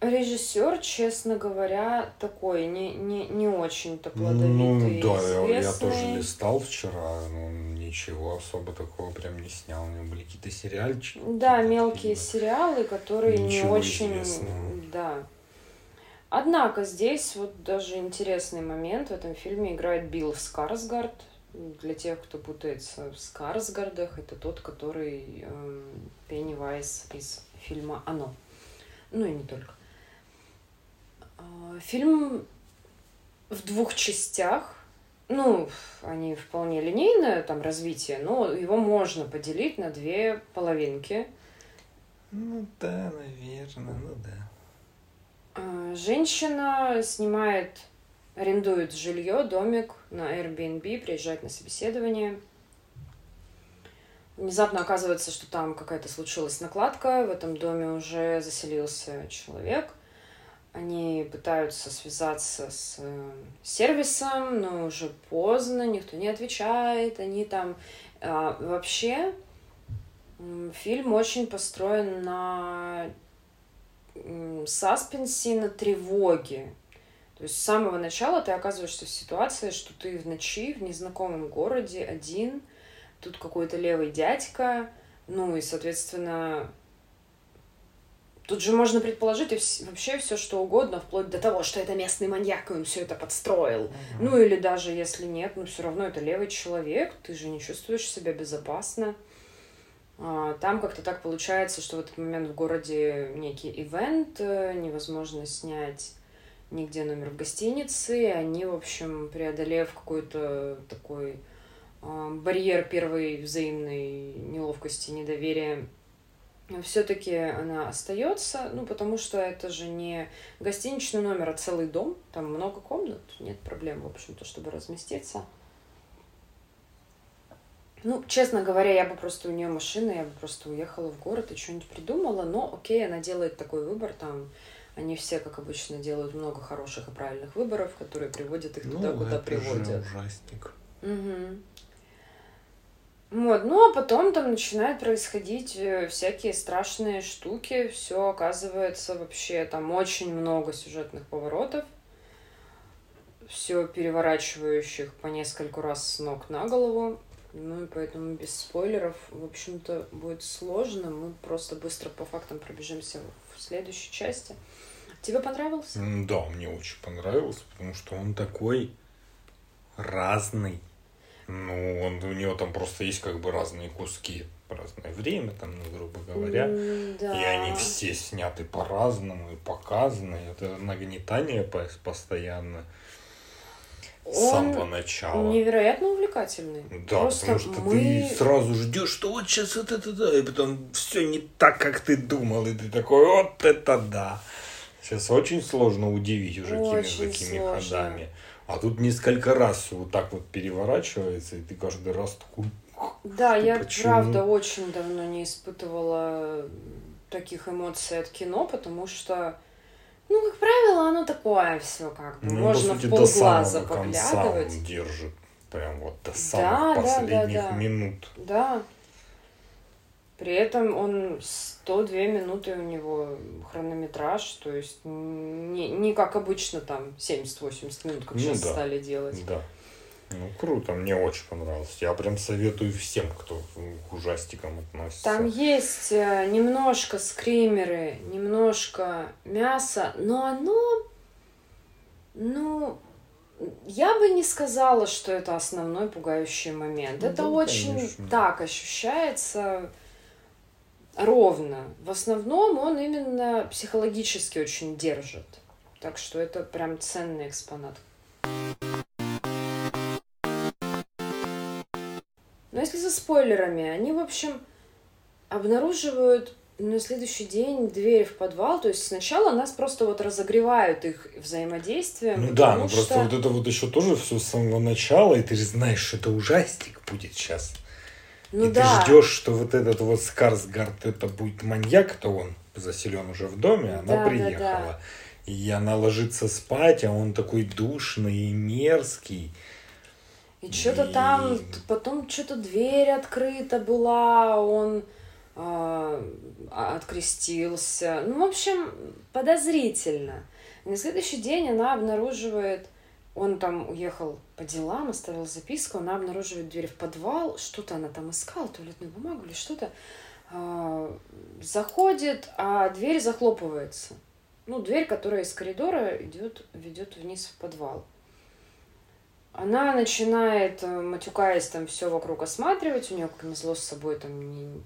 Speaker 1: Режиссер, честно говоря, такой не, не, не очень-то плодовитый
Speaker 2: Ну да, я, я тоже листал вчера, но ничего особо такого прям не снял. У него были какие-то сериальчики.
Speaker 1: Да,
Speaker 2: какие-то
Speaker 1: мелкие
Speaker 2: фильмы.
Speaker 1: сериалы, которые не очень...
Speaker 2: известного.
Speaker 1: Да. Однако здесь вот даже интересный момент. В этом фильме играет Билл Скарсгард. Для тех, кто путается в Скарсгардах, это тот, который эм, Пеннивайз из фильма «Оно». Ну и не только. А, Фильм в двух частях. Ну, они вполне линейное там развитие, но его можно поделить на две половинки.
Speaker 2: Ну да, наверное, ну да.
Speaker 1: А, Женщина снимает, арендует жилье, домик на Airbnb, приезжает на собеседование. Внезапно оказывается, что там какая-то случилась накладка, в этом доме уже заселился человек. Они пытаются связаться с э, сервисом, но уже поздно, никто не отвечает. Они там а, вообще фильм очень построен на саспенсе, на тревоге. То есть с самого начала ты оказываешься в ситуации, что ты в ночи в незнакомом городе один, тут какой-то левый дядька, ну и, соответственно, тут же можно предположить вообще все что угодно, вплоть до того, что это местный маньяк, и он все это подстроил. Ну или даже если нет, но все равно это левый человек, ты же не чувствуешь себя безопасно. А, Там как-то так получается, что в этот момент в городе некий ивент, э, невозможно снять нигде номер в гостинице, и они, в общем, преодолев какой-то такой а, барьер первой взаимной неловкости, недоверия, все-таки она остается, ну, потому что это же не гостиничный номер, а целый дом, там много комнат, нет проблем, в общем-то, чтобы разместиться. Ну, честно говоря, я бы просто у нее машина, я бы просто уехала в город и что-нибудь придумала, но окей, она делает такой выбор, там они все, как обычно, делают много хороших и правильных выборов, которые приводят их туда,
Speaker 2: Ну,
Speaker 1: куда
Speaker 2: это же
Speaker 1: приводят.
Speaker 2: ужастик.
Speaker 1: Вот, ну а потом там начинают происходить э, всякие страшные штуки, все оказывается вообще там очень много сюжетных поворотов, все переворачивающих по нескольку раз с ног на голову. Ну и поэтому без спойлеров, в общем-то, будет сложно. Мы просто быстро по фактам пробежимся в следующей части. Тебе понравился?
Speaker 2: Да, мне очень понравился, потому что он такой разный. Ну, он, у него там просто есть как бы разные куски разное время, там, ну, грубо говоря. да. И они все сняты по-разному и показаны. Это нагнетание постоянно
Speaker 1: с самого начала. Невероятно увлекательный.
Speaker 2: Да, Просто потому что мы... ты сразу ждешь, что вот сейчас вот это да, и потом все не так, как ты думал, и ты такой, вот это да. Сейчас очень сложно удивить уже какими-то такими сложно. ходами. А тут несколько раз вот так вот переворачивается, и ты каждый раз такой...
Speaker 1: Да, я почему? правда очень давно не испытывала таких эмоций от кино, потому что, ну, как правило, оно такое все как бы. Ну, Можно сути, в полглаза поглядывать.
Speaker 2: Держит прям вот до самых да, последних да, да, да. минут.
Speaker 1: Да. При этом он 102 минуты у него хронометраж, то есть не, не как обычно там 70-80 минут, как ну, сейчас да. стали делать.
Speaker 2: Да. Ну, круто, мне очень понравилось. Я прям советую всем, кто к ужастикам относится.
Speaker 1: Там есть э, немножко скримеры, немножко мяса, но оно, ну, я бы не сказала, что это основной пугающий момент. Ну, это да, очень конечно. так ощущается ровно. В основном он именно психологически очень держит. Так что это прям ценный экспонат. Но если за спойлерами, они, в общем, обнаруживают на следующий день дверь в подвал. То есть сначала нас просто вот разогревают их взаимодействие.
Speaker 2: Ну да, ну что... просто вот это вот еще тоже все с самого начала, и ты же знаешь, что это ужастик будет сейчас. Ну, и да. ты ждешь, что вот этот вот Скарсгард это будет маньяк, то он заселен уже в доме, она да, приехала. Да, да. И она ложится спать, а он такой душный и мерзкий.
Speaker 1: И что-то и... там, потом что-то дверь открыта была, он э, открестился. Ну, в общем, подозрительно. И на следующий день она обнаруживает он там уехал по делам, оставил записку, она обнаруживает дверь в подвал, что-то она там искала, туалетную бумагу или что-то. А, заходит, а дверь захлопывается. Ну, дверь, которая из коридора идет, ведет вниз в подвал. Она начинает, э, матюкаясь, там все вокруг осматривать, у нее, как назло, с собой там не,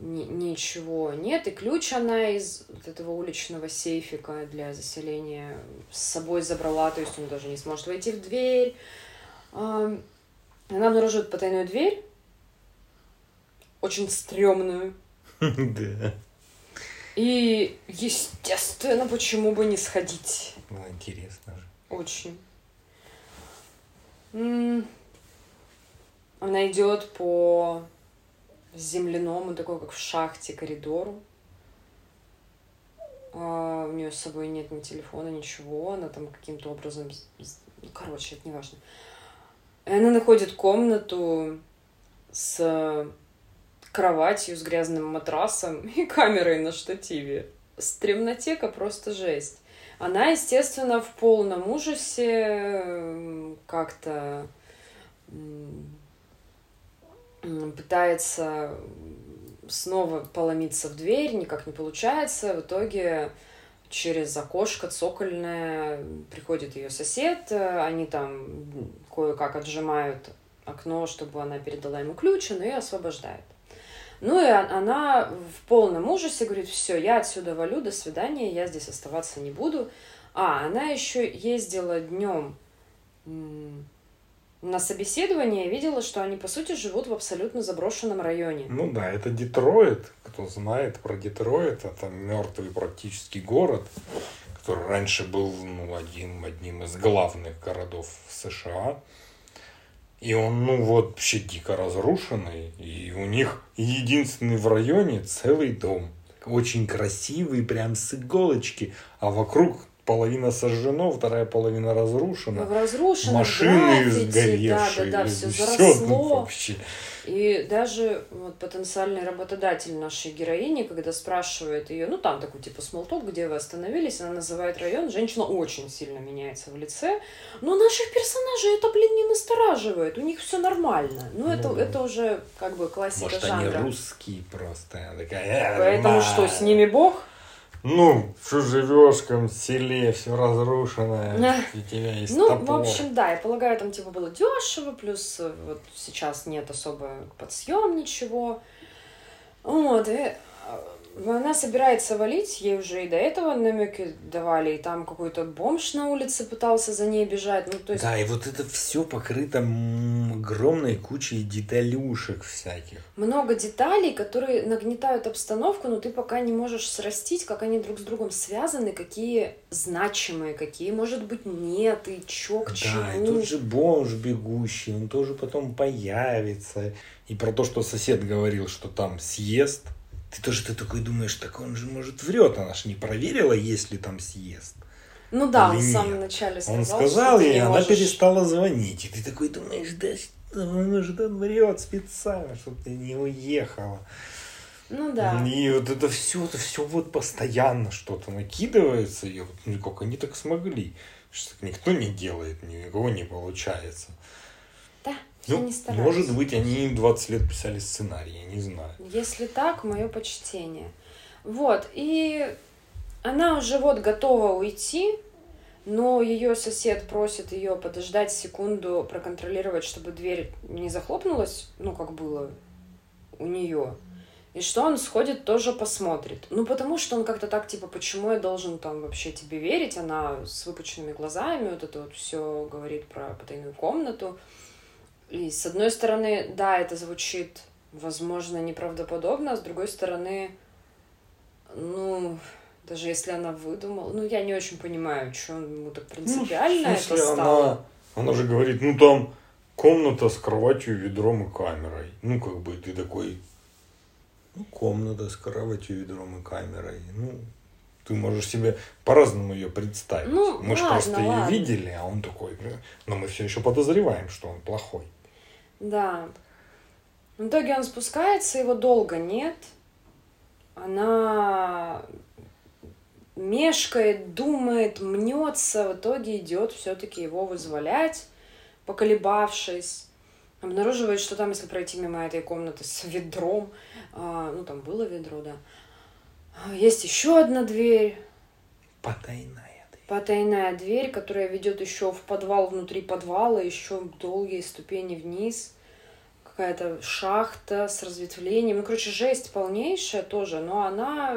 Speaker 1: ни, ничего нет. И ключ она из вот этого уличного сейфика для заселения с собой забрала, то есть он даже не сможет войти в дверь. Она обнаруживает потайную дверь, очень стрёмную. Да. И, естественно, почему бы не сходить?
Speaker 2: Ну, интересно же.
Speaker 1: Очень. Она идет по земляному, такой как в шахте, коридору. А, у нее с собой нет ни телефона, ничего. Она там каким-то образом... Ну, короче, это не важно. Она находит комнату с кроватью, с грязным матрасом и камерой на штативе. Стремнотека просто жесть. Она, естественно, в полном ужасе как-то пытается снова поломиться в дверь, никак не получается. В итоге через окошко цокольное приходит ее сосед, они там кое-как отжимают окно, чтобы она передала ему ключ, но ее освобождает. Ну и она в полном ужасе говорит, все, я отсюда валю, до свидания, я здесь оставаться не буду. А, она еще ездила днем на собеседование видела, что они, по сути, живут в абсолютно заброшенном районе.
Speaker 2: Ну да, это Детройт. Кто знает про Детройт, это мертвый практически город, который раньше был ну, одним, одним из главных городов США. И он, ну, вот, вообще дико разрушенный. И у них единственный в районе целый дом. Очень красивый, прям с иголочки. А вокруг половина сожжена, вторая половина разрушена.
Speaker 1: В разрушенном
Speaker 2: Машины
Speaker 1: граффити,
Speaker 2: сгоревшие.
Speaker 1: Да, да, да, все
Speaker 2: всё
Speaker 1: заросло.
Speaker 2: вообще.
Speaker 1: И даже вот потенциальный работодатель нашей героини, когда спрашивает ее, ну там такой типа смолток, где вы остановились, она называет район, женщина очень сильно меняется в лице, но наших персонажей это, блин, не настораживает, у них все нормально. Ну, это,
Speaker 2: Ну.
Speaker 1: это уже как бы классика
Speaker 2: Может,
Speaker 1: жанра.
Speaker 2: они русские просто. Она такая, «Э,
Speaker 1: Поэтому
Speaker 2: на».
Speaker 1: что, с ними бог?
Speaker 2: Ну, в каком селе, все разрушенное, у тебя есть
Speaker 1: Ну,
Speaker 2: топор.
Speaker 1: в общем, да, я полагаю, там типа было дешево, плюс э, вот сейчас нет особо подсъем ничего. Вот, и э, она собирается валить, ей уже и до этого намеки давали, и там какой-то бомж на улице пытался за ней бежать. Ну, то есть,
Speaker 2: Да, и вот это все покрыто огромной кучей деталюшек всяких.
Speaker 1: много деталей, которые нагнетают обстановку, но ты пока не можешь срастить, как они друг с другом связаны, какие значимые, какие, может быть, нет, и чё к чему.
Speaker 2: Да, и тут же бомж бегущий, он тоже потом появится. И про то, что сосед говорил, что там съест, ты тоже ты такой думаешь, так он же, может, врет, она ж не проверила, есть ли там съест.
Speaker 1: Ну да, он в самом начале сказал,
Speaker 2: Он сказал ей, она
Speaker 1: можешь.
Speaker 2: перестала звонить. И ты такой думаешь, да что, может, он врет специально, чтобы ты не уехала.
Speaker 1: Ну да.
Speaker 2: И вот это все, это все вот постоянно что-то накидывается, и вот ну, как они так смогли. Что никто не делает, ни у кого не получается. Ну,
Speaker 1: не
Speaker 2: может быть, они 20 лет писали сценарий, я не знаю.
Speaker 1: Если так, мое почтение. Вот, и она уже вот готова уйти, но ее сосед просит ее подождать секунду, проконтролировать, чтобы дверь не захлопнулась, ну, как было у нее. И что он сходит, тоже посмотрит. Ну, потому что он как-то так, типа, почему я должен там вообще тебе верить? Она с выпученными глазами вот это вот все говорит про потайную комнату. И с одной стороны, да, это звучит, возможно, неправдоподобно, а с другой стороны, ну, даже если она выдумала, ну, я не очень понимаю, что ему так принципиально
Speaker 2: Ну, в
Speaker 1: это
Speaker 2: смысле,
Speaker 1: стало.
Speaker 2: она, она же говорит, ну там комната с кроватью, ведром и камерой. Ну, как бы ты такой, ну, комната с кроватью, ведром и камерой. Ну, ты можешь себе по-разному ее представить.
Speaker 1: Ну,
Speaker 2: мы же
Speaker 1: ладно,
Speaker 2: просто ее видели, а он такой, «Бля». но мы все еще подозреваем, что он плохой.
Speaker 1: Да. В итоге он спускается, его долго нет. Она мешкает, думает, мнется, в итоге идет все-таки его вызволять, поколебавшись. Обнаруживает, что там, если пройти мимо этой комнаты с ведром, а, ну там было ведро, да, есть еще одна дверь,
Speaker 2: Потайная ты.
Speaker 1: потайная дверь, которая ведет еще в подвал внутри подвала, еще долгие ступени вниз. Какая-то шахта с разветвлением. Ну, короче, жесть полнейшая тоже, но она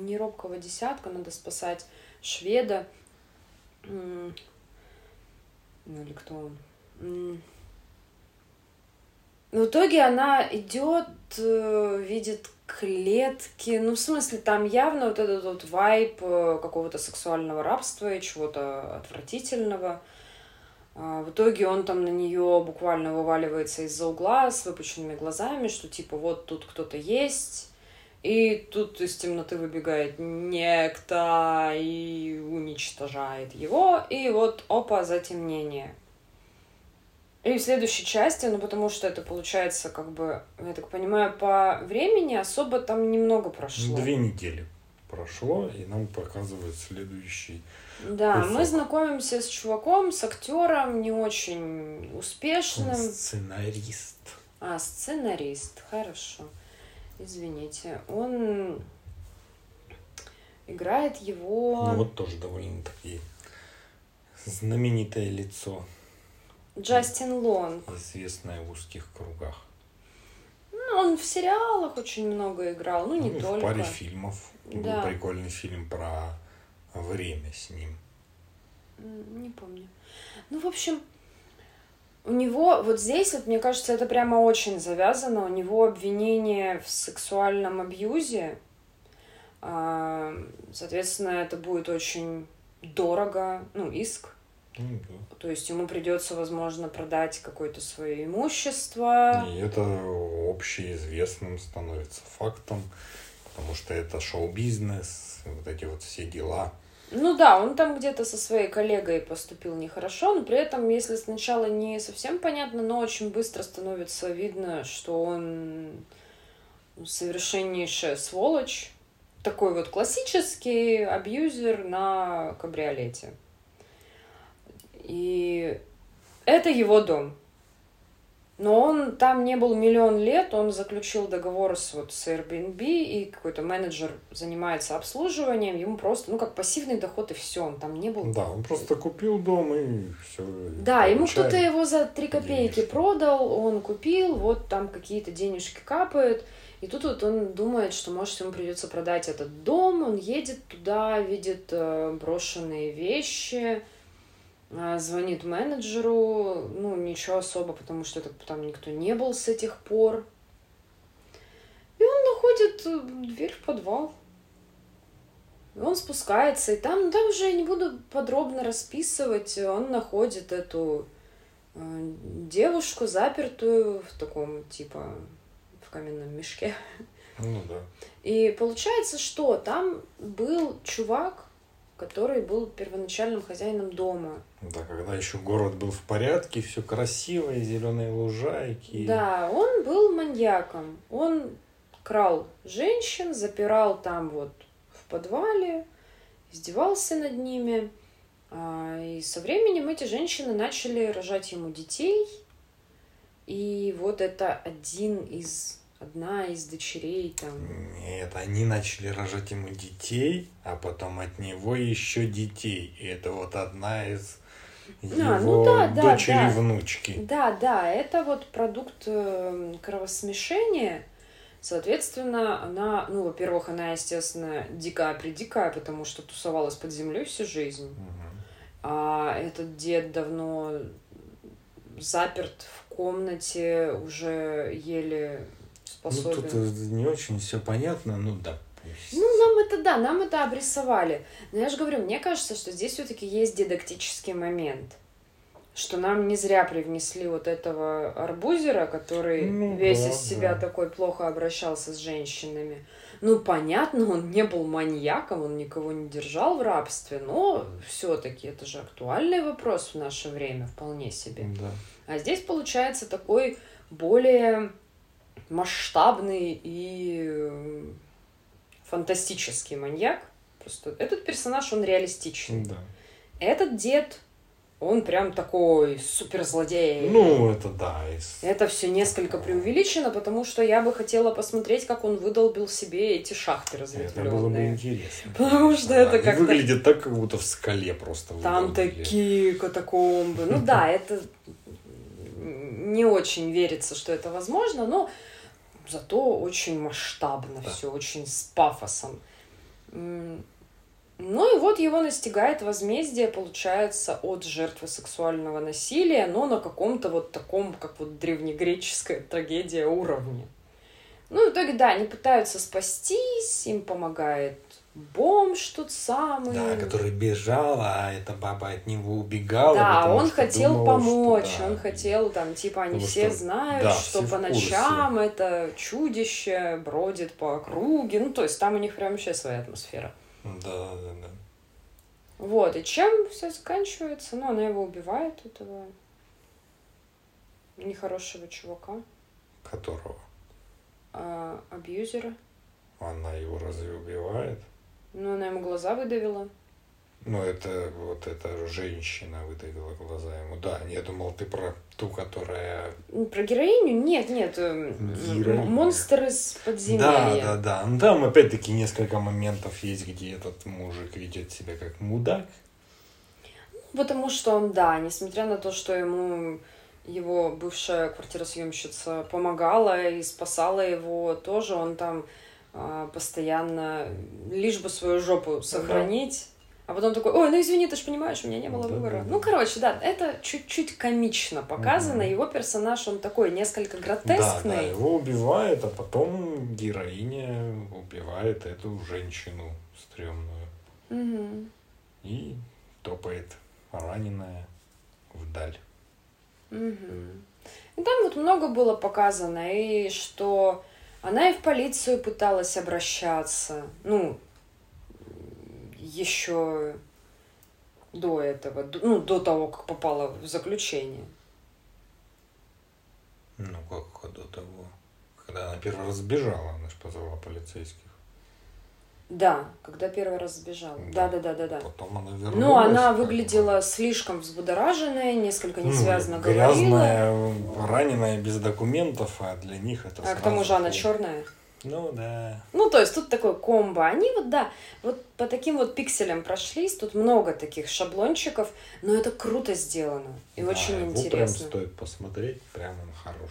Speaker 1: не робкого десятка, надо спасать шведа. Ну или кто он? В итоге она идет, э, видит клетки. Ну, в смысле, там явно вот этот вот вайп э, какого-то сексуального рабства и чего-то отвратительного. А, В итоге он там на нее буквально вываливается из-за угла с выпученными глазами, что типа вот тут кто-то есть. И тут из темноты выбегает некто и уничтожает его. И вот опа, затемнение. И в следующей части, ну потому что это получается как бы, я так понимаю, по времени особо там немного прошло.
Speaker 2: Две недели прошло, и нам показывают следующий.
Speaker 1: Да, мы
Speaker 2: кусок.
Speaker 1: знакомимся с чуваком, с актером, не очень
Speaker 2: Он
Speaker 1: успешным.
Speaker 2: сценарист.
Speaker 1: А, сценарист, хорошо. Извините. Он играет его
Speaker 2: Ну вот тоже довольно-таки знаменитое лицо,
Speaker 1: Джастин Лонг.
Speaker 2: известное в узких кругах.
Speaker 1: Ну, он в сериалах очень много играл, ну не
Speaker 2: Ну,
Speaker 1: только.
Speaker 2: В паре фильмов.
Speaker 1: Да.
Speaker 2: Был прикольный фильм про время с ним.
Speaker 1: Не помню. Ну, в общем, у него вот здесь, вот мне кажется, это прямо очень завязано. У него обвинение в сексуальном абьюзе. А, Соответственно, это будет очень дорого, ну, иск.
Speaker 2: Ну, да.
Speaker 1: То есть ему придется, возможно, продать какое-то свое имущество.
Speaker 2: И это общеизвестным становится фактом, потому что это шоу-бизнес, вот эти вот все дела.
Speaker 1: Ну да, он там где-то со своей коллегой поступил нехорошо, но при этом, если сначала не совсем понятно, но очень быстро становится видно, что он совершеннейшая сволочь. Такой вот классический абьюзер на кабриолете. И это его дом. Но он там не был миллион лет, он заключил договор с, вот, с Airbnb, и какой-то менеджер занимается обслуживанием, ему просто, ну, как пассивный доход, и все, он там не был.
Speaker 2: Да, он просто купил дом и все.
Speaker 1: Да, ему кто-то его за три копейки денежки. продал, он купил, вот там какие-то денежки капают, и тут вот он думает, что, может, ему придется продать этот дом, он едет туда, видит э, брошенные вещи, звонит менеджеру, ну, ничего особо, потому что это, там никто не был с этих пор. И он находит э, дверь в подвал. И он спускается, и там, там уже я не буду подробно расписывать, он находит эту э, девушку, запертую в таком, типа, в каменном мешке.
Speaker 2: Ну да.
Speaker 1: И получается, что там был чувак, который был первоначальным хозяином дома.
Speaker 2: Да, когда еще город был в порядке, все красиво, зеленые лужайки.
Speaker 1: Да, он был маньяком. Он крал женщин, запирал там вот в подвале, издевался над ними. А, и со временем эти женщины начали рожать ему детей. И вот это один из одна из дочерей там.
Speaker 2: Нет, они начали рожать ему детей, а потом от него еще детей. И это вот одна из а, его ну да, да, дочери да. внучки.
Speaker 1: Да, да, это вот продукт э, кровосмешения. Соответственно, она, ну, во-первых, она, естественно, дикая-придикая, потому что тусовалась под землей всю жизнь. Угу. А этот дед давно заперт в комнате, уже еле
Speaker 2: способен. Ну, тут не очень все понятно, ну да.
Speaker 1: Ну, нам это да, нам это обрисовали. Но я же говорю, мне кажется, что здесь все-таки есть дидактический момент. Что нам не зря привнесли вот этого арбузера, который ну, весь да, из себя да. такой плохо обращался с женщинами. Ну, понятно, он не был маньяком, он никого не держал в рабстве, но все-таки это же актуальный вопрос в наше время, вполне себе.
Speaker 2: Да.
Speaker 1: А здесь получается такой более масштабный и э, фантастический маньяк. Просто этот персонаж, он реалистичный.
Speaker 2: Да.
Speaker 1: Этот дед, он прям такой суперзлодей.
Speaker 2: Ну, это да.
Speaker 1: Это все несколько преувеличено, потому что я бы хотела посмотреть, как он выдолбил себе эти шахты разветвленные.
Speaker 2: Это было бы интересно.
Speaker 1: Потому что это как
Speaker 2: Выглядит так, как будто в скале просто
Speaker 1: Там выдолбили. такие катакомбы. Ну да, это не очень верится, что это возможно, но зато очень масштабно да. все, очень с пафосом. Ну и вот его настигает возмездие, получается, от жертвы сексуального насилия, но на каком-то вот таком, как вот древнегреческая трагедия уровне. Ну, в итоге, да, они пытаются спастись, им помогает бомж тот самый.
Speaker 2: Да, который бежал, а эта баба от него убегала.
Speaker 1: Да, он хотел думал, помочь, что, да, он хотел там, типа, они все что, знают, да, что по ночам это чудище бродит по округе. Ну, то есть там у них прям вообще своя атмосфера.
Speaker 2: Да, да, да.
Speaker 1: Вот, и чем все заканчивается? Ну, она его убивает, этого нехорошего чувака.
Speaker 2: Которого?
Speaker 1: А, абьюзера.
Speaker 2: Она его разве убивает?
Speaker 1: Ну, она ему глаза выдавила.
Speaker 2: Ну, это вот эта женщина выдавила глаза ему. Да, я думал, ты про ту, которая...
Speaker 1: Про героиню? Нет, нет. Э, Героиня. Монстр из подземелья.
Speaker 2: Да, да, да. Ну, там опять-таки несколько моментов есть, где этот мужик ведет себя как мудак.
Speaker 1: Потому что он, да, несмотря на то, что ему его бывшая квартиросъемщица помогала и спасала его, тоже он там постоянно, лишь бы свою жопу сохранить. А потом такой, ой, ну извини, ты же понимаешь, у меня не было да, выбора. Да, да. Ну, короче, да, это чуть-чуть комично показано. Угу. Его персонаж, он такой несколько гротескный. Да, да,
Speaker 2: его убивает, а потом героиня убивает эту женщину стрёмную.
Speaker 1: Угу.
Speaker 2: И топает раненая вдаль.
Speaker 1: Угу. И там вот много было показано, и что она и в полицию пыталась обращаться. Ну, еще до этого, ну, до того, как попала в заключение.
Speaker 2: Ну, как до того. Когда она первый раз сбежала, она же позвала полицейских.
Speaker 1: Да, когда первый раз сбежала. Да, да, да, да, да.
Speaker 2: Потом она вернулась.
Speaker 1: Ну, она выглядела слишком взбудораженной, несколько
Speaker 2: Ну,
Speaker 1: несвязно говорила.
Speaker 2: Грязная, раненая, без документов, а для них это
Speaker 1: А к тому же она черная.
Speaker 2: Ну, да.
Speaker 1: Ну, то есть тут такое комбо. Они вот, да, вот по таким вот пикселям прошлись. Тут много таких шаблончиков, но это круто сделано и
Speaker 2: Да,
Speaker 1: очень
Speaker 2: его прям
Speaker 1: интересно.
Speaker 2: стоит посмотреть, прям он хорош.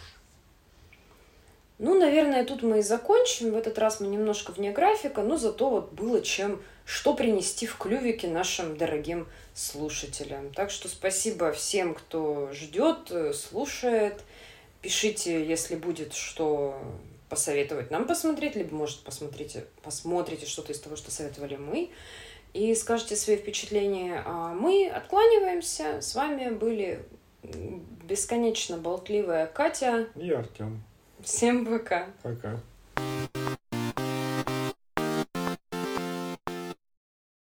Speaker 1: Ну, наверное, тут мы и закончим. В этот раз мы немножко вне графика, но зато вот было чем, что принести в клювике нашим дорогим слушателям. Так что спасибо всем, кто ждет, э, слушает. Пишите, если будет что посоветовать нам посмотреть, либо, может, посмотрите, посмотрите что-то из того, что советовали мы, и скажите свои впечатления. А мы откланиваемся. С вами были бесконечно болтливая Катя.
Speaker 2: И Артем.
Speaker 1: Всем пока.
Speaker 2: Пока.